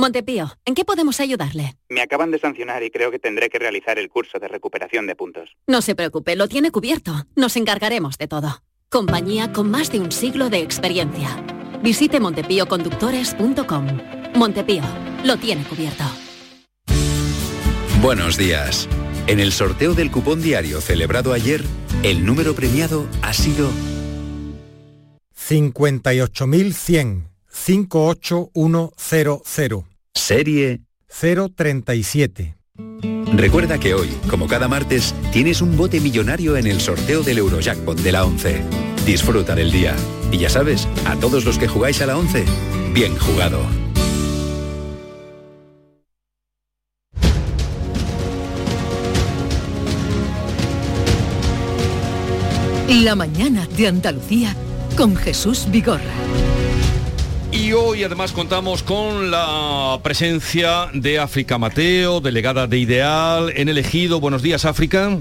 Speaker 50: Montepío, ¿en qué podemos ayudarle?
Speaker 51: Me acaban de sancionar y creo que tendré que realizar el curso de recuperación de puntos.
Speaker 50: No se preocupe, lo tiene cubierto. Nos encargaremos de todo. Compañía con más de un siglo de experiencia. Visite montepíoconductores.com. Montepío, lo tiene cubierto.
Speaker 52: Buenos días. En el sorteo del cupón diario celebrado ayer, el número premiado ha sido
Speaker 47: 58.100. 58100.
Speaker 52: Serie
Speaker 47: 037.
Speaker 52: Recuerda que hoy, como cada martes, tienes un bote millonario en el sorteo del Eurojackpot de la 11. Disfruta del día. Y ya sabes, a todos los que jugáis a la 11, bien jugado.
Speaker 8: La mañana de Andalucía con Jesús Vigorra.
Speaker 1: Y hoy además contamos con la presencia de África Mateo, delegada de Ideal en el Ejido. Buenos días, África.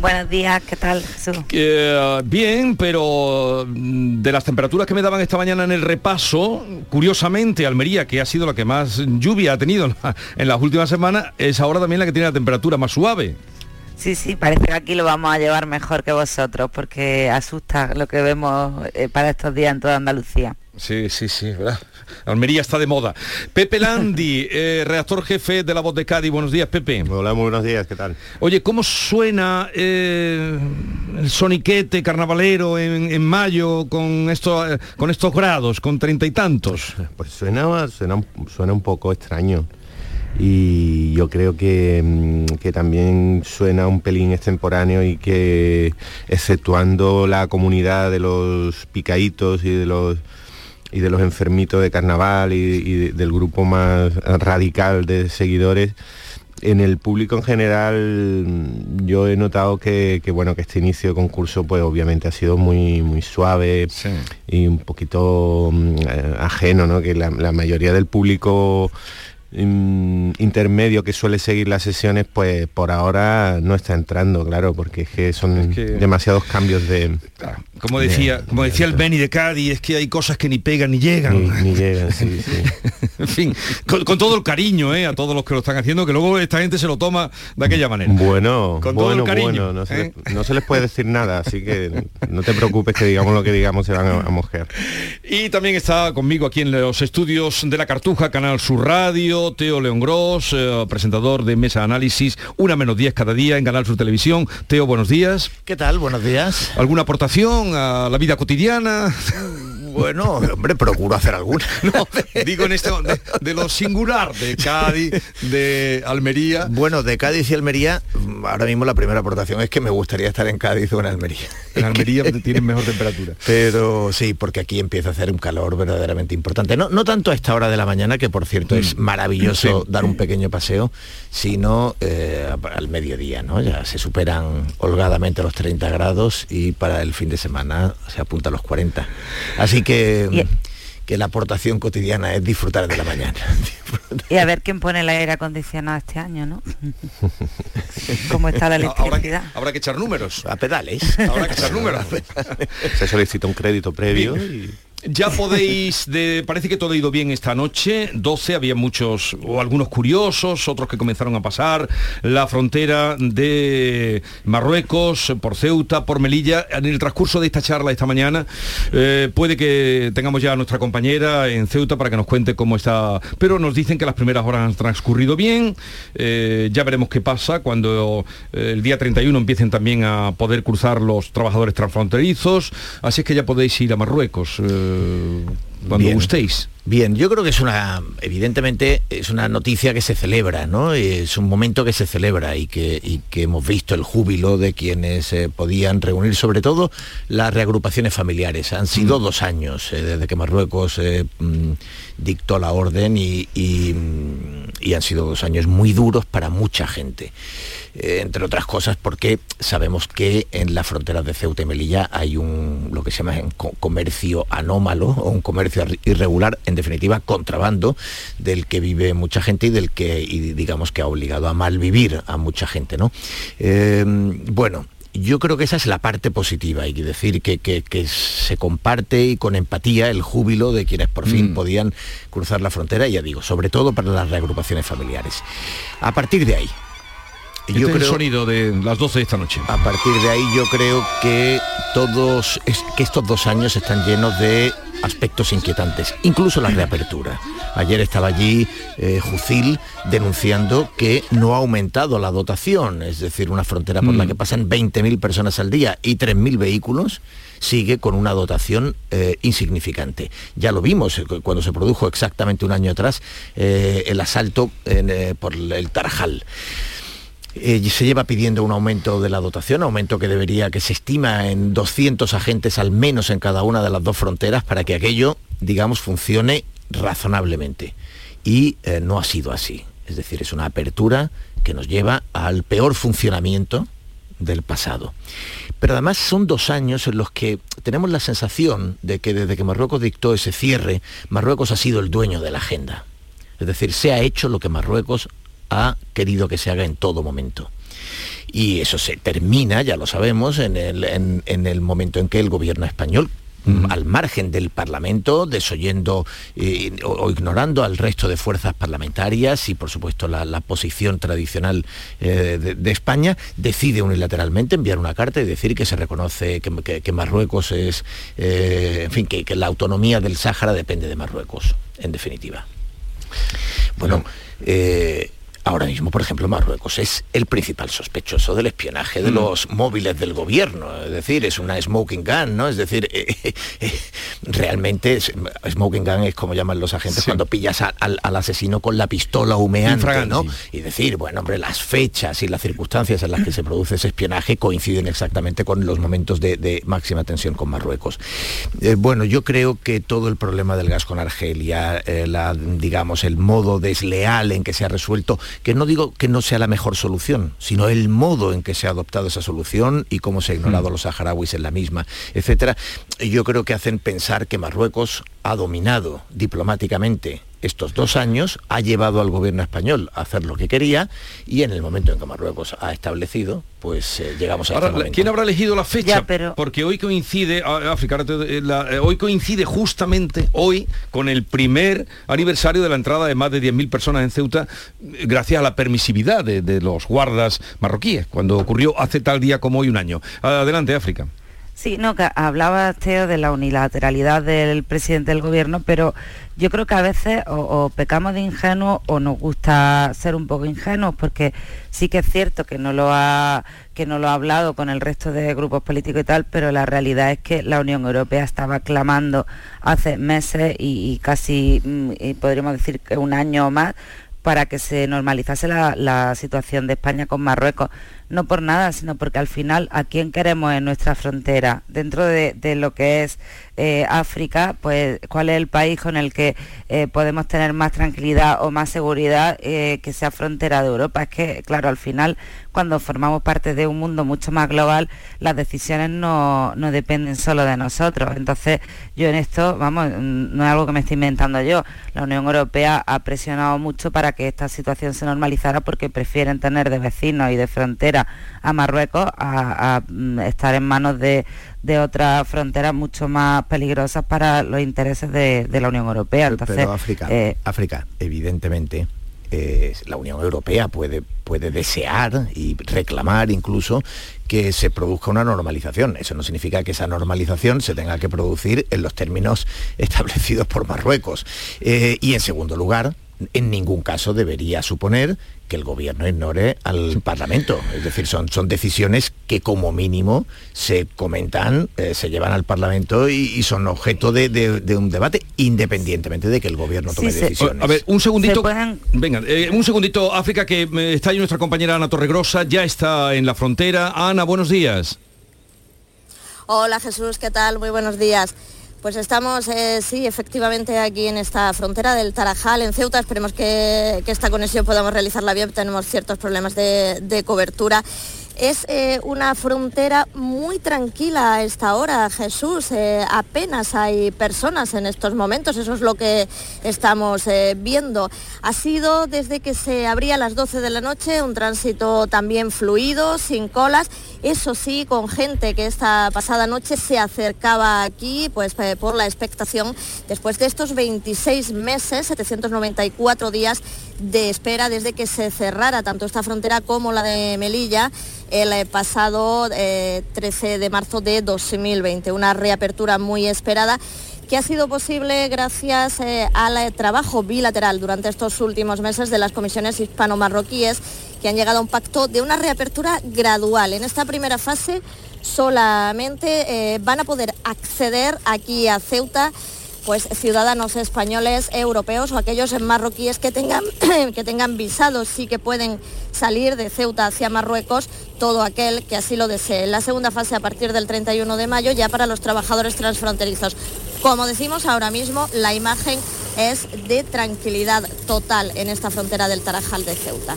Speaker 53: Buenos días, ¿qué tal, Jesús?
Speaker 1: Eh, bien, pero mm, de las temperaturas que me daban esta mañana en el repaso, curiosamente Almería, que ha sido la que más lluvia ha tenido en, la- en las últimas semanas, es ahora también la que tiene la temperatura más suave.
Speaker 53: Sí, sí, parece que aquí lo vamos a llevar mejor que vosotros porque asusta lo que vemos eh, para estos días en toda Andalucía.
Speaker 1: Sí, sí, sí, ¿verdad? Almería está de moda. Pepe Landi, [LAUGHS] eh, redactor jefe de La Voz de Cádiz. Buenos días, Pepe.
Speaker 54: Hola, muy buenos días, ¿qué tal?
Speaker 1: Oye, ¿cómo suena eh, el soniquete carnavalero en, en mayo con, esto, eh, con estos grados, con treinta y tantos?
Speaker 54: Pues suena, suena, un- suena un poco extraño. Y yo creo que, mm, que también suena un pelín extemporáneo y que exceptuando la comunidad de los picaditos y de los y de los enfermitos de carnaval y, y de- del grupo más radical de seguidores, en el público en general mm, yo he notado que, que, bueno que este inicio de concurso pues obviamente ha sido muy muy suave y un poquito mm, eh, ajeno no que la, la mayoría del público intermedio que suele seguir las sesiones pues por ahora no está entrando claro porque es que son
Speaker 1: que-
Speaker 54: demasiados cambios de
Speaker 1: Como
Speaker 54: de-
Speaker 1: decía, como decía el Beni de Cádiz, es que hay cosas que ni pegan ni llegan.
Speaker 54: Ni, ni llegan, sí, [LAUGHS] sí.
Speaker 1: En fin, con, con todo el cariño ¿eh? a todos los que lo están haciendo, que luego esta gente se lo toma de aquella manera.
Speaker 54: Bueno,
Speaker 1: Con todo
Speaker 54: bueno,
Speaker 1: el cariño,
Speaker 54: bueno, no se,
Speaker 1: ¿eh?
Speaker 54: les, no se les puede decir nada, así que no te preocupes que digamos lo que digamos se van a, a mojar.
Speaker 1: Y también está conmigo aquí en los estudios de la Cartuja, Canal Sur Radio, Teo León Gross, eh, presentador de Mesa Análisis, una menos 10 cada día en Canal Sur Televisión. Teo, buenos días.
Speaker 55: ¿Qué tal? Buenos días.
Speaker 1: ¿Alguna aportación a la vida cotidiana?
Speaker 55: Bueno, hombre, procuro hacer alguna. [LAUGHS]
Speaker 1: No, digo en este de, de lo singular de Cádiz, de Almería.
Speaker 55: Bueno, de Cádiz y Almería, mm, ahora mismo la primera aportación es que me gustaría estar en Cádiz o en Almería.
Speaker 1: En Almería tienen mejor temperatura.
Speaker 55: Pero sí, porque aquí empieza a hacer un calor verdaderamente importante. No, no tanto a esta hora de la mañana, que por cierto es maravilloso
Speaker 1: Mm. Sí.
Speaker 55: dar un pequeño paseo, sino eh, al mediodía, ¿no? Ya se superan holgadamente los 30 grados y para el fin de semana se apunta a los 40. Así que, que la aportación cotidiana es disfrutar de la mañana. [LAUGHS]
Speaker 53: Y a ver quién pone el aire acondicionado este año, ¿no? [LAUGHS] ¿Cómo está la
Speaker 1: Habrá que,
Speaker 53: electricidad?
Speaker 1: habrá que echar números.
Speaker 55: A pedales.
Speaker 1: Habrá que echar [LAUGHS] números.
Speaker 54: Se solicita un crédito previo y
Speaker 1: Ya podéis, parece que todo ha ido bien esta noche, 12, había muchos o algunos curiosos, otros que comenzaron a pasar, la frontera de Marruecos, por Ceuta, por Melilla, en el transcurso de esta charla esta mañana, eh, puede que tengamos ya a nuestra compañera en Ceuta para que nos cuente cómo está, pero nos dicen que las primeras horas han transcurrido bien, eh, ya veremos qué pasa cuando eh, el día 31 empiecen también a poder cruzar los trabajadores transfronterizos, así es que ya podéis ir a Marruecos. euh, cuando
Speaker 55: Bien.
Speaker 1: gustéis.
Speaker 55: Bien, yo creo que es una, evidentemente, es una noticia que se celebra, ¿no? Es un momento que se celebra y que, y que hemos visto el júbilo de quienes eh, podían reunir, sobre todo las reagrupaciones familiares. Han sido dos años eh, desde que Marruecos eh, mm, dictó la orden y, y, mm, y han sido dos años muy duros para mucha gente. Eh, entre otras cosas porque sabemos que en las fronteras de Ceuta y Melilla hay un lo que se llama un co- comercio anómalo o un comercio irregular, en definitiva contrabando, del que vive mucha gente y del que y digamos que ha obligado a malvivir a mucha gente, ¿no? Eh, bueno. Yo creo que esa es la parte positiva, hay que decir que, que- que se comparte y con empatía el júbilo de quienes por fin
Speaker 1: Mm.
Speaker 55: podían cruzar la frontera, ya digo, sobre todo para las reagrupaciones familiares. A partir de ahí,
Speaker 1: Este es el sonido de las 12 de esta noche.
Speaker 55: a partir de ahí yo creo que todos es- que estos dos años están llenos de aspectos inquietantes, incluso la reapertura. Ayer estaba allí eh, Jucil denunciando que no ha aumentado la dotación, es decir, una frontera por la
Speaker 1: Mm.
Speaker 55: que pasan 20.000 personas al día y 3.000 vehículos sigue con una dotación eh, insignificante. Ya lo vimos eh, cu- cuando se produjo exactamente un año atrás eh, el asalto por el Tarajal. Eh, se lleva pidiendo un aumento de la dotación, aumento que debería, que se estima en 200 agentes al menos en cada una de las dos fronteras para que aquello, digamos, funcione razonablemente. Y eh, no ha sido así. Es decir, es una apertura que nos lleva al peor funcionamiento del pasado. Pero además son dos años en los que tenemos la sensación de que desde que Marruecos dictó ese cierre, Marruecos ha sido el dueño de la agenda. Es decir, se ha hecho lo que Marruecos ha querido que se haga en todo momento. Y eso se termina, ya lo sabemos, en el, en- en el momento en que el gobierno español al margen del Parlamento, desoyendo eh, o, o ignorando al resto de fuerzas parlamentarias y por supuesto la, la posición tradicional eh, de, de España, decide unilateralmente enviar una carta y decir que se reconoce que, que- que Marruecos es, eh, en fin, que, que la autonomía del Sáhara depende de Marruecos, en definitiva. Bueno, ahora mismo, por ejemplo, Marruecos es el principal sospechoso del espionaje de
Speaker 1: Mm.
Speaker 55: los móviles del gobierno. Es decir, es una smoking gun, ¿no? Es decir, eh, eh, eh, realmente es- smoking gun es como llaman los agentes cuando pillas a- al, al asesino con la pistola humeante. ¿no? Y decir, bueno, hombre, las fechas y las circunstancias en las que se produce ese espionaje coinciden exactamente con los momentos de, de máxima tensión con Marruecos. Bueno, yo creo que todo el problema del gas con Argelia, la, digamos, el modo desleal en que se ha resuelto, que no digo que no sea la mejor solución, sino el modo en que se ha adoptado esa solución y cómo se ha ignorado a los saharauis en la misma, etcétera, yo creo que hacen pensar que Marruecos ha dominado diplomáticamente estos dos años, ha llevado al gobierno español a hacer lo que quería y en el momento en que Marruecos ha establecido, pues eh, llegamos a
Speaker 1: Ahora,
Speaker 55: este momento.
Speaker 1: ¿quién habrá elegido la fecha?
Speaker 53: Ya, pero-
Speaker 1: Porque hoy coincide, ah, África, ahora te- eh, eh, hoy coincide justamente hoy con el primer aniversario de la entrada de más de 10.000 personas en Ceuta, gracias a la permisividad de, de los guardas marroquíes, cuando ocurrió hace tal día como hoy un año. Adelante, África.
Speaker 53: Sí, no, que hablaba Teo de la unilateralidad del presidente del gobierno, pero yo creo que a veces o, o pecamos de ingenuos o nos gusta ser un poco ingenuos, porque sí que es cierto que no lo ha que no lo ha hablado con el resto de grupos políticos y tal, pero la realidad es que la Unión Europea estaba clamando hace meses y, y casi mm, y podríamos decir que un año o más para que se normalizase la, situación de España con Marruecos. No por nada, sino porque al final a quién queremos en nuestra frontera, dentro de, de lo que es eh, África, pues cuál es el país con el que eh, podemos tener más tranquilidad o más seguridad eh, que sea frontera de Europa. Es que, claro, al final, cuando formamos parte de un mundo mucho más global, las decisiones no, no dependen solo de nosotros. Entonces, yo en esto, vamos, mm, no es algo que me estoy inventando yo. La Unión Europea ha presionado mucho para que esta situación se normalizara porque prefieren tener de vecinos y de frontera a Marruecos a, a, mm, estar en manos de, de otras fronteras mucho más peligrosas para los intereses de, de la Unión Europea. Entonces,
Speaker 55: Pero África,
Speaker 53: eh,
Speaker 55: África, evidentemente, eh, la Unión Europea puede, puede desear y reclamar incluso que se produzca una normalización. Eso no significa que esa normalización se tenga que producir en los términos [LAUGHS] establecidos por Marruecos. Eh, y en segundo lugar, en ningún caso debería suponer que el gobierno ignore al Parlamento. Es decir, son, son decisiones que como mínimo se comentan, eh, se llevan al Parlamento y, y son objeto de, de- de un debate independientemente de que el gobierno tome
Speaker 53: Sí, se-
Speaker 55: decisiones.
Speaker 1: A ver, un segundito.
Speaker 53: Se pueden-
Speaker 1: Venga, eh, un segundito, África, que eh, está ahí nuestra compañera Ana Torregrosa, ya está en la frontera. Ana, buenos días.
Speaker 56: Hola Jesús, ¿qué tal? Muy buenos días. Pues estamos, eh, sí, efectivamente aquí en esta frontera del Tarajal, en Ceuta. Esperemos que, esta conexión podamos realizarla bien. Tenemos ciertos problemas de cobertura. Es eh, una frontera muy tranquila a esta hora, Jesús. Eh, apenas hay personas en estos momentos, eso es lo que estamos eh, viendo. Ha sido desde que se abría a las 12 de la noche un tránsito también fluido, sin colas. Eso sí, con gente que esta pasada noche se acercaba aquí, pues por la expectación, después de estos 26 meses, 794 días de espera desde que se cerrara tanto esta frontera como la de Melilla el eh, pasado eh, 13 de marzo de 2020. Una reapertura muy esperada que ha sido posible gracias eh, al eh, trabajo bilateral durante estos últimos meses de las comisiones hispano-marroquíes que han llegado a un pacto de una reapertura gradual. En esta primera fase solamente eh, van a poder acceder aquí a Ceuta pues ciudadanos españoles, europeos o aquellos marroquíes que tengan, [CLEARS THROAT] que tengan visados sí que pueden salir de Ceuta hacia Marruecos, todo aquel que así lo desee. La segunda fase a partir del 31 de mayo ya para los trabajadores transfronterizos. Como decimos ahora mismo, la imagen es de tranquilidad total en esta frontera del Tarajal de Ceuta.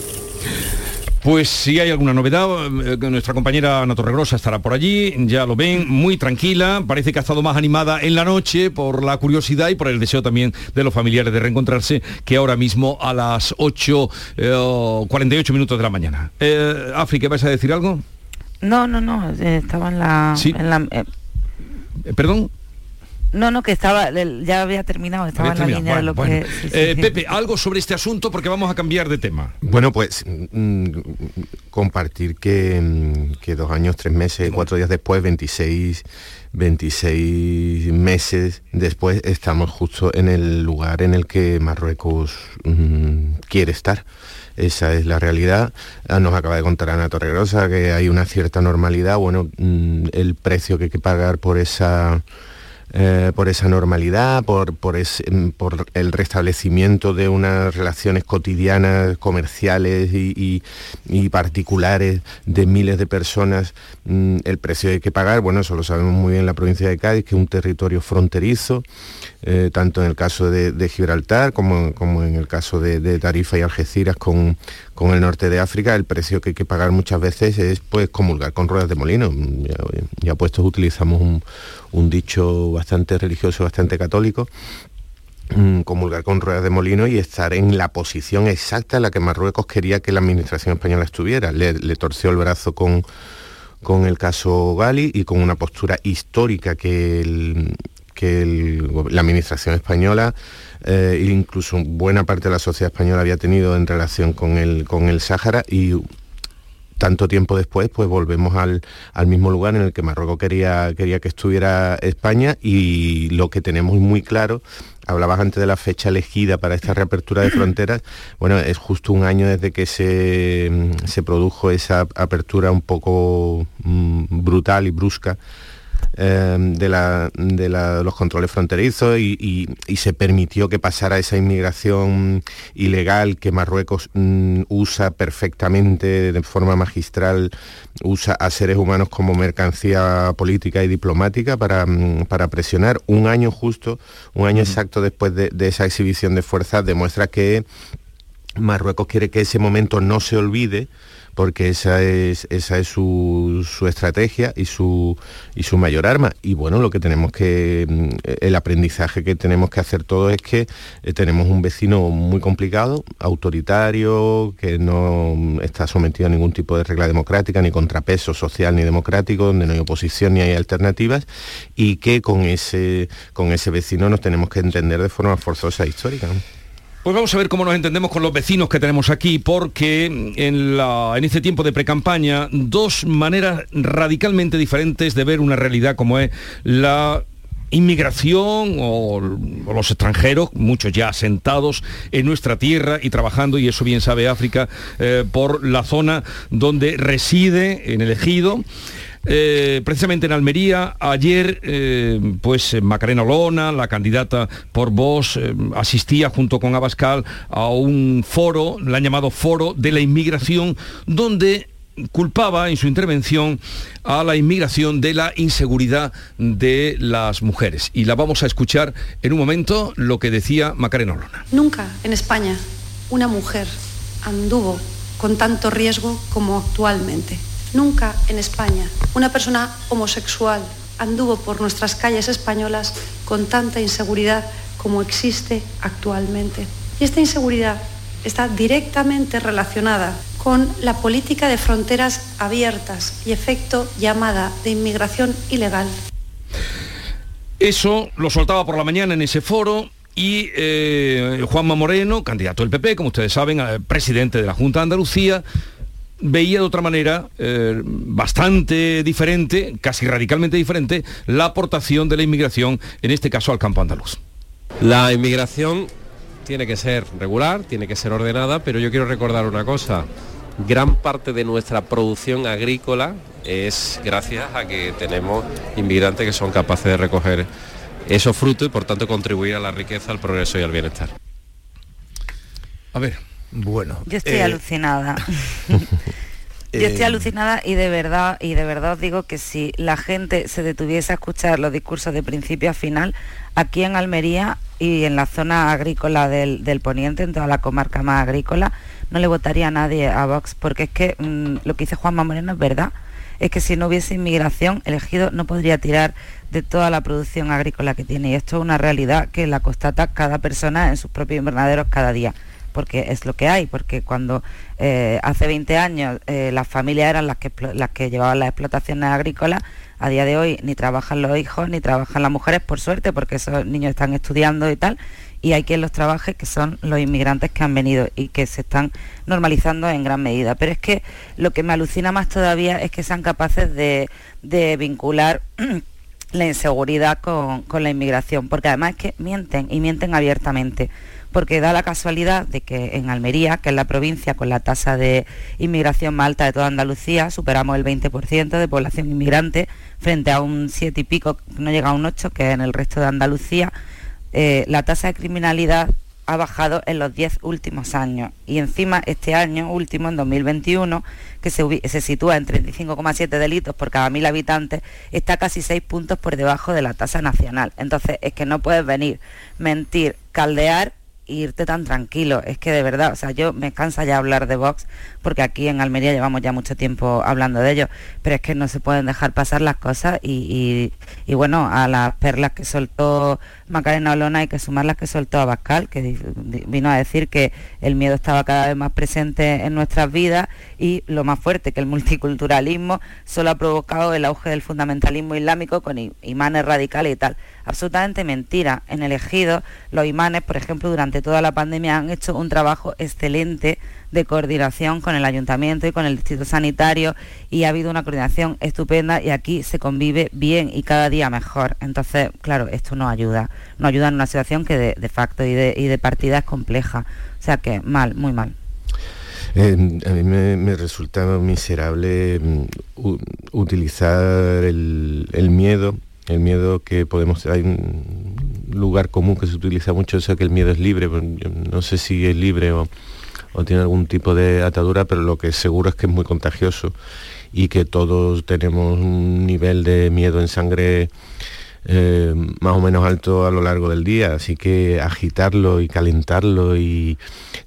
Speaker 1: Pues si hay alguna novedad, eh, nuestra compañera Ana Torregrosa estará por allí, ya lo ven, muy tranquila, parece que ha estado más animada en la noche por la curiosidad y por el deseo también de los familiares de reencontrarse que ahora mismo a las 8, eh, 48 minutos de la mañana. Eh, África, ¿vas a decir algo?
Speaker 53: no, no, no, eh, estaba en la...
Speaker 1: Sí.
Speaker 53: en la- eh,
Speaker 1: Eh, ¿Perdón?
Speaker 53: No, no, que estaba, ya había terminado, estaba en la línea de lo que...
Speaker 1: Eh, Pepe, algo sobre este asunto porque vamos a cambiar de tema.
Speaker 54: Bueno, pues mm, compartir que, mm, que, dos años, tres meses, cuatro días después, 26, 26 meses después, estamos justo en el lugar en el que Marruecos mm, quiere estar. Esa es la realidad. Ah, nos acaba de contar Ana Torregrosa que hay una cierta normalidad. Bueno, el precio que hay que pagar por esa eh, por esa normalidad, mm, por, el restablecimiento de unas relaciones cotidianas, comerciales y, particulares de miles de personas, mm, el precio hay que pagar, bueno, eso lo sabemos muy bien en la provincia de Cádiz, que es un territorio fronterizo, eh, tanto en el caso de, Gibraltar como, en el caso de, Tarifa y Algeciras con, con, el norte de África, el precio que hay que pagar muchas veces es pues comulgar con ruedas de molino. Ya, ya puestos utilizamos un dicho bastante religioso, bastante católico, mm, comulgar con ruedas de molino y estar en la posición exacta en la que Marruecos quería que la administración española estuviera. Le, torció el brazo con, con el caso Gali y con una postura histórica que, que la administración española e incluso buena parte de la sociedad española había tenido en relación con el, con el Sáhara y tanto tiempo después, pues volvemos al, mismo lugar en el que Marruecos quería, quería que estuviera España y lo que tenemos muy claro hablabas antes de la fecha elegida para esta reapertura de fronteras, bueno, es justo un año desde que se, se produjo esa apertura un poco mm, brutal y brusca Em, de, los controles fronterizos y, se permitió que pasara esa inmigración ilegal que Marruecos mm, usa perfectamente de forma magistral, usa a seres humanos como mercancía política y diplomática para, mm, presionar. Un año justo, un año exacto después de, de esa exhibición de fuerzas, demuestra que Marruecos quiere que ese momento no se olvide porque esa es, esa es su, estrategia y su, y su mayor arma. Y bueno, lo que tenemos que, mm, el aprendizaje que tenemos que hacer todos es que eh, tenemos un vecino muy complicado, autoritario, que no está sometido a ningún tipo de regla democrática, ni contrapeso social ni democrático, donde no hay oposición ni hay alternativas, y que con ese, con ese vecino nos tenemos que entender de forma forzosa e histórica.
Speaker 1: Pues vamos a ver cómo nos entendemos con los vecinos que tenemos aquí, porque en, este tiempo de precampaña, dos maneras radicalmente diferentes de ver una realidad como es la inmigración o, los extranjeros, muchos ya asentados en nuestra tierra y trabajando, y eso bien sabe África, eh, por la zona donde reside, en el ejido. Eh, precisamente en Almería, ayer, eh, pues Macarena Olona, la candidata por vos, eh, asistía junto con Abascal a un foro, la han llamado Foro de la Inmigración, donde culpaba en su intervención a la inmigración de la inseguridad de las mujeres. Y la vamos a escuchar en un momento lo que decía Macarena Olona.
Speaker 57: Nunca en España una mujer anduvo con tanto riesgo como actualmente. Nunca en España una persona homosexual anduvo por nuestras calles españolas con tanta inseguridad como existe actualmente. Y esta inseguridad está directamente relacionada con la política de fronteras abiertas y efecto llamada de inmigración ilegal.
Speaker 1: Eso lo soltaba por la mañana en ese foro y eh, Juanma Moreno, candidato del PP, como ustedes saben, presidente de la Junta de Andalucía, veía de otra manera, eh, bastante diferente, casi radicalmente diferente, la aportación de la inmigración, en este caso al campo andaluz.
Speaker 58: La inmigración tiene que ser regular, tiene que ser ordenada, pero yo quiero recordar una cosa. Gran parte de nuestra producción agrícola es gracias a que tenemos inmigrantes que son capaces de recoger esos frutos y por tanto contribuir a la riqueza, al progreso y al bienestar.
Speaker 1: A ver, bueno.
Speaker 53: Yo estoy eh, alucinada. [LAUGHS] Yo estoy eh, alucinada y de verdad, y de verdad os digo que si la gente se detuviese a escuchar los discursos de principio a final, aquí en Almería y en la zona agrícola del, poniente, en toda la comarca más agrícola, no le votaría a nadie a Vox, porque es que mm, lo que dice Juanma Moreno es verdad. Es que si no hubiese inmigración, el ejido no podría tirar de toda la producción agrícola que tiene. Y esto es una realidad que la constata cada persona en sus propios invernaderos cada día porque es lo que hay, porque cuando eh, hace 20 años eh, las familias eran las que, las que llevaban las explotaciones agrícolas, a día de hoy ni trabajan los hijos ni trabajan las mujeres, por suerte, porque esos niños están estudiando y tal, y hay quien los trabaje, que son los inmigrantes que han venido y que se están normalizando en gran medida. Pero es que lo que me alucina más todavía es que sean capaces de, de vincular [CLEARS THROAT] la inseguridad con, con la inmigración, porque además es que mienten y mienten abiertamente porque da la casualidad de que en Almería, que es la provincia con la tasa de inmigración más alta de toda Andalucía, superamos el 20% de población inmigrante frente a un 7 y pico, no llega a un 8, que en el resto de Andalucía, eh, la tasa de criminalidad ha bajado en los 10 últimos años y encima este año último, en 2021, que se, se sitúa en 35,7 delitos por cada mil habitantes, está casi 6 puntos por debajo de la tasa nacional. Entonces es que no puedes venir, mentir, caldear irte tan tranquilo. Es que de verdad, o sea, yo me cansa ya hablar de Vox, porque aquí en Almería llevamos ya mucho tiempo hablando de ello, pero es que no se pueden dejar pasar las cosas y, y, bueno, a las perlas que soltó Macarena Olona hay que sumar las que soltó Abascal, que vino a decir que el miedo estaba cada vez más presente en nuestras vidas y lo más fuerte, que el multiculturalismo solo ha provocado el auge del fundamentalismo islámico con imanes radicales y tal absolutamente mentira. En el ejido, los imanes, por ejemplo, durante toda la pandemia han hecho un trabajo excelente de coordinación con el ayuntamiento y con el distrito sanitario y ha habido una coordinación estupenda y aquí se convive bien y cada día mejor. Entonces, claro, esto no ayuda, no ayuda en una situación que de, facto y de, partida es compleja. O sea que mal, muy mal.
Speaker 54: A mí me, resulta miserable mm, utilizar el, miedo el miedo que podemos hay un lugar común que se utiliza mucho eso que el miedo es libre no sé si es libre o, tiene algún tipo de atadura pero lo que seguro es que es muy contagioso y que todos tenemos un nivel de miedo en sangre eh, más o menos alto a lo largo del día, así que agitarlo y calentarlo y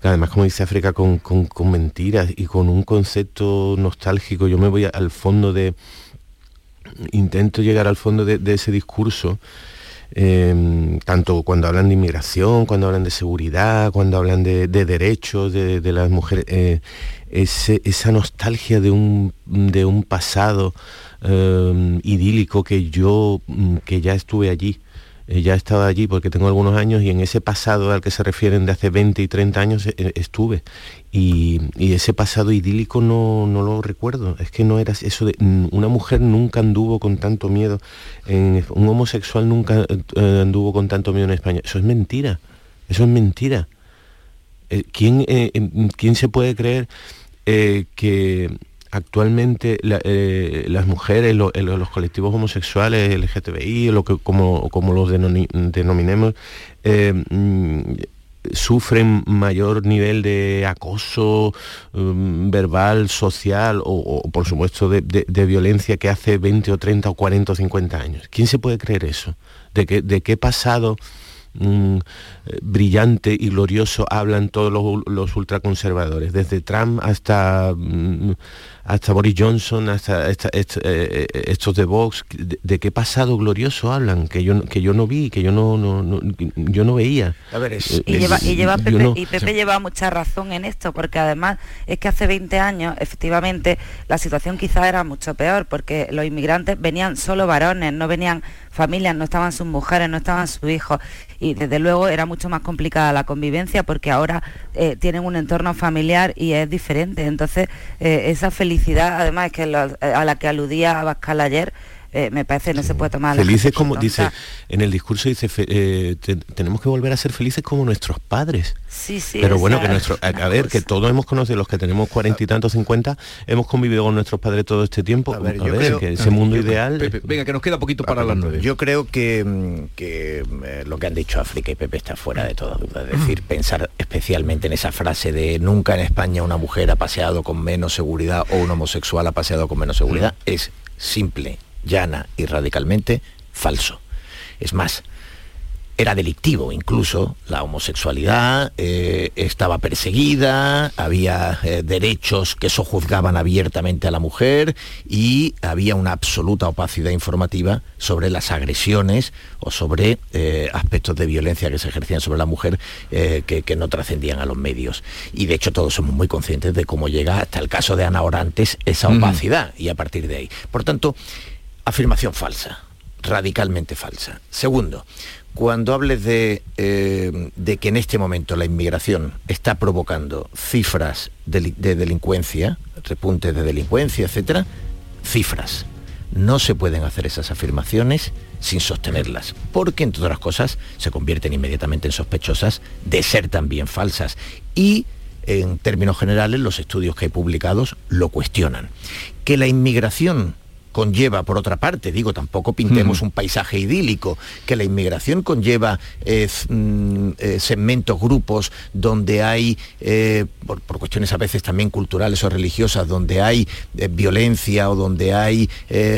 Speaker 54: además como dice África con, con mentiras y con un concepto nostálgico, yo me voy al fondo de, intento llegar al fondo de, ese discurso, em, tanto cuando hablan de inmigración, cuando hablan de seguridad, cuando hablan de, derechos de, las mujeres, eh, esa nostalgia de un, de un pasado em, idílico que yo, mm, que ya estuve allí eh, ya estaba allí porque tengo algunos años y en ese pasado al que se refieren de hace 20 y 30 años eh, estuve. Y, ese pasado idílico no, lo recuerdo. Es que no era eso de... Una mujer nunca anduvo con tanto miedo. un homosexual nunca eh, anduvo con tanto miedo en España. Eso es mentira. Eso es mentira. ¿quién, ¿Quién se puede creer que actualmente eh, las mujeres, los colectivos homosexuales, LGTBI, lo que, como, como los denominemos, eh, mm, sufren mayor nivel de acoso mm, verbal, social o, por supuesto de, violencia que hace 20 o 30 o 40 o 50 años. ¿Quién se puede creer eso? ¿De, que, de qué pasado mm, brillante y glorioso hablan todos los ultraconservadores? Desde Trump hasta hasta Boris Johnson, hasta, eh, estos de Vox, de, qué pasado glorioso hablan, que yo, que yo no vi, que yo no, no, yo no veía.
Speaker 53: Eh, y, lleva, Pepe, y Pepe lleva mucha razón en esto, porque además es que hace 20 años, efectivamente, la situación quizá era mucho peor, porque los inmigrantes venían solo varones, no venían familias, no estaban sus mujeres, no estaban sus hijos, y desde luego era mucho más complicada la convivencia porque ahora eh, tienen un entorno familiar y es diferente. Entonces, esa felicidad además es que a la que aludía Abascal ayer, eh, me parece no se puede tomar
Speaker 54: felices como dice en el discurso dice eh, tenemos que volver a ser felices como nuestros padres.
Speaker 53: Sí sí
Speaker 54: pero bueno que nuestro a, ver que todos hemos conocido los que tenemos cuarenta y tantos cincuenta hemos convivido con nuestros padres todo este tiempo. A ver, que ese mundo ideal
Speaker 1: venga que nos queda poquito para las nueve
Speaker 55: yo creo que, mm, que eh, lo que han dicho África y Pepe está fuera de toda duda. Es decir pensar especialmente en esa frase de nunca en España una mujer ha paseado con menos seguridad o un homosexual ha paseado con menos seguridad es simple llana y radicalmente falso. Es más, era delictivo incluso, la homosexualidad eh, estaba perseguida, había eh, derechos que sojuzgaban abiertamente a la mujer y había una absoluta opacidad informativa sobre las agresiones o sobre eh, aspectos de violencia que se ejercían sobre la mujer que, que, no trascendían a los medios. Y de hecho todos somos muy conscientes de cómo llega hasta el caso de Ana Orantes esa opacidad y a partir de ahí. Por tanto, afirmación falsa radicalmente falsa. Segundo, cuando hables de, eh, de, que en este momento la inmigración está provocando cifras de, delincuencia, repuntes de delincuencia, etcétera, cifras. No se pueden hacer esas afirmaciones sin sostenerlas, porque entre otras cosas se convierten inmediatamente en sospechosas de ser también falsas. Y en términos generales los estudios que hay publicados lo cuestionan. Que la inmigración conlleva, por otra parte, digo, tampoco pintemos un paisaje idílico, que la inmigración conlleva eh, mm, eh, segmentos, grupos donde hay, eh, por, cuestiones a veces también culturales o religiosas, donde hay violencia o donde hay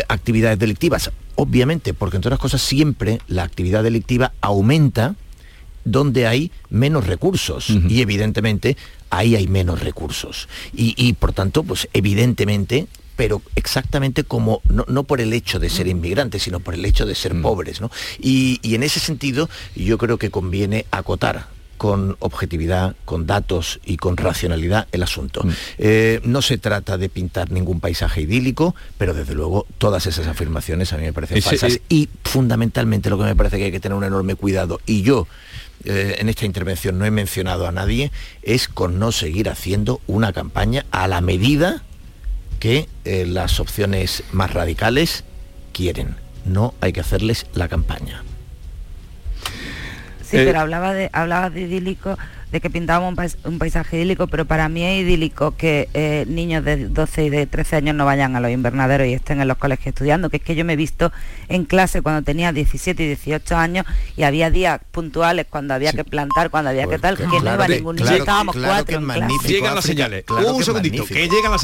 Speaker 55: actividades delictivas. Obviamente, porque entre otras cosas siempre la actividad delictiva aumenta donde hay menos recursos. Y evidentemente ahí hay menos recursos. Y, y, por tanto pues evidentemente pero exactamente como, no, por el hecho de ser inmigrantes, sino por el hecho de ser mm. pobres. Y, en ese sentido yo creo que conviene acotar con objetividad, con datos y con racionalidad el asunto. Mm. Eh, no se trata de pintar ningún paisaje idílico, pero desde luego todas esas afirmaciones a mí me parecen falsas. Eh, y fundamentalmente lo que me parece que hay que tener un enorme cuidado, y yo eh, en esta intervención no he mencionado a nadie, es con no seguir haciendo una campaña a la medida que eh, las opciones más radicales quieren. No hay que hacerles la campaña.
Speaker 53: Sí, pero hablaba de, hablaba de idílico de que pintábamos un, paisaje idílico, pero para mí es idílico que eh, niños de 12 y de 13 años no vayan a los invernaderos y estén en los colegios estudiando, que es que yo me he visto en clase cuando tenía 17 y 18 años y había días puntuales cuando había que plantar, cuando había que pues tal, que, no iba ningún niño, estábamos cuatro en clase.
Speaker 1: Llegan las señales. un segundito, que llegan las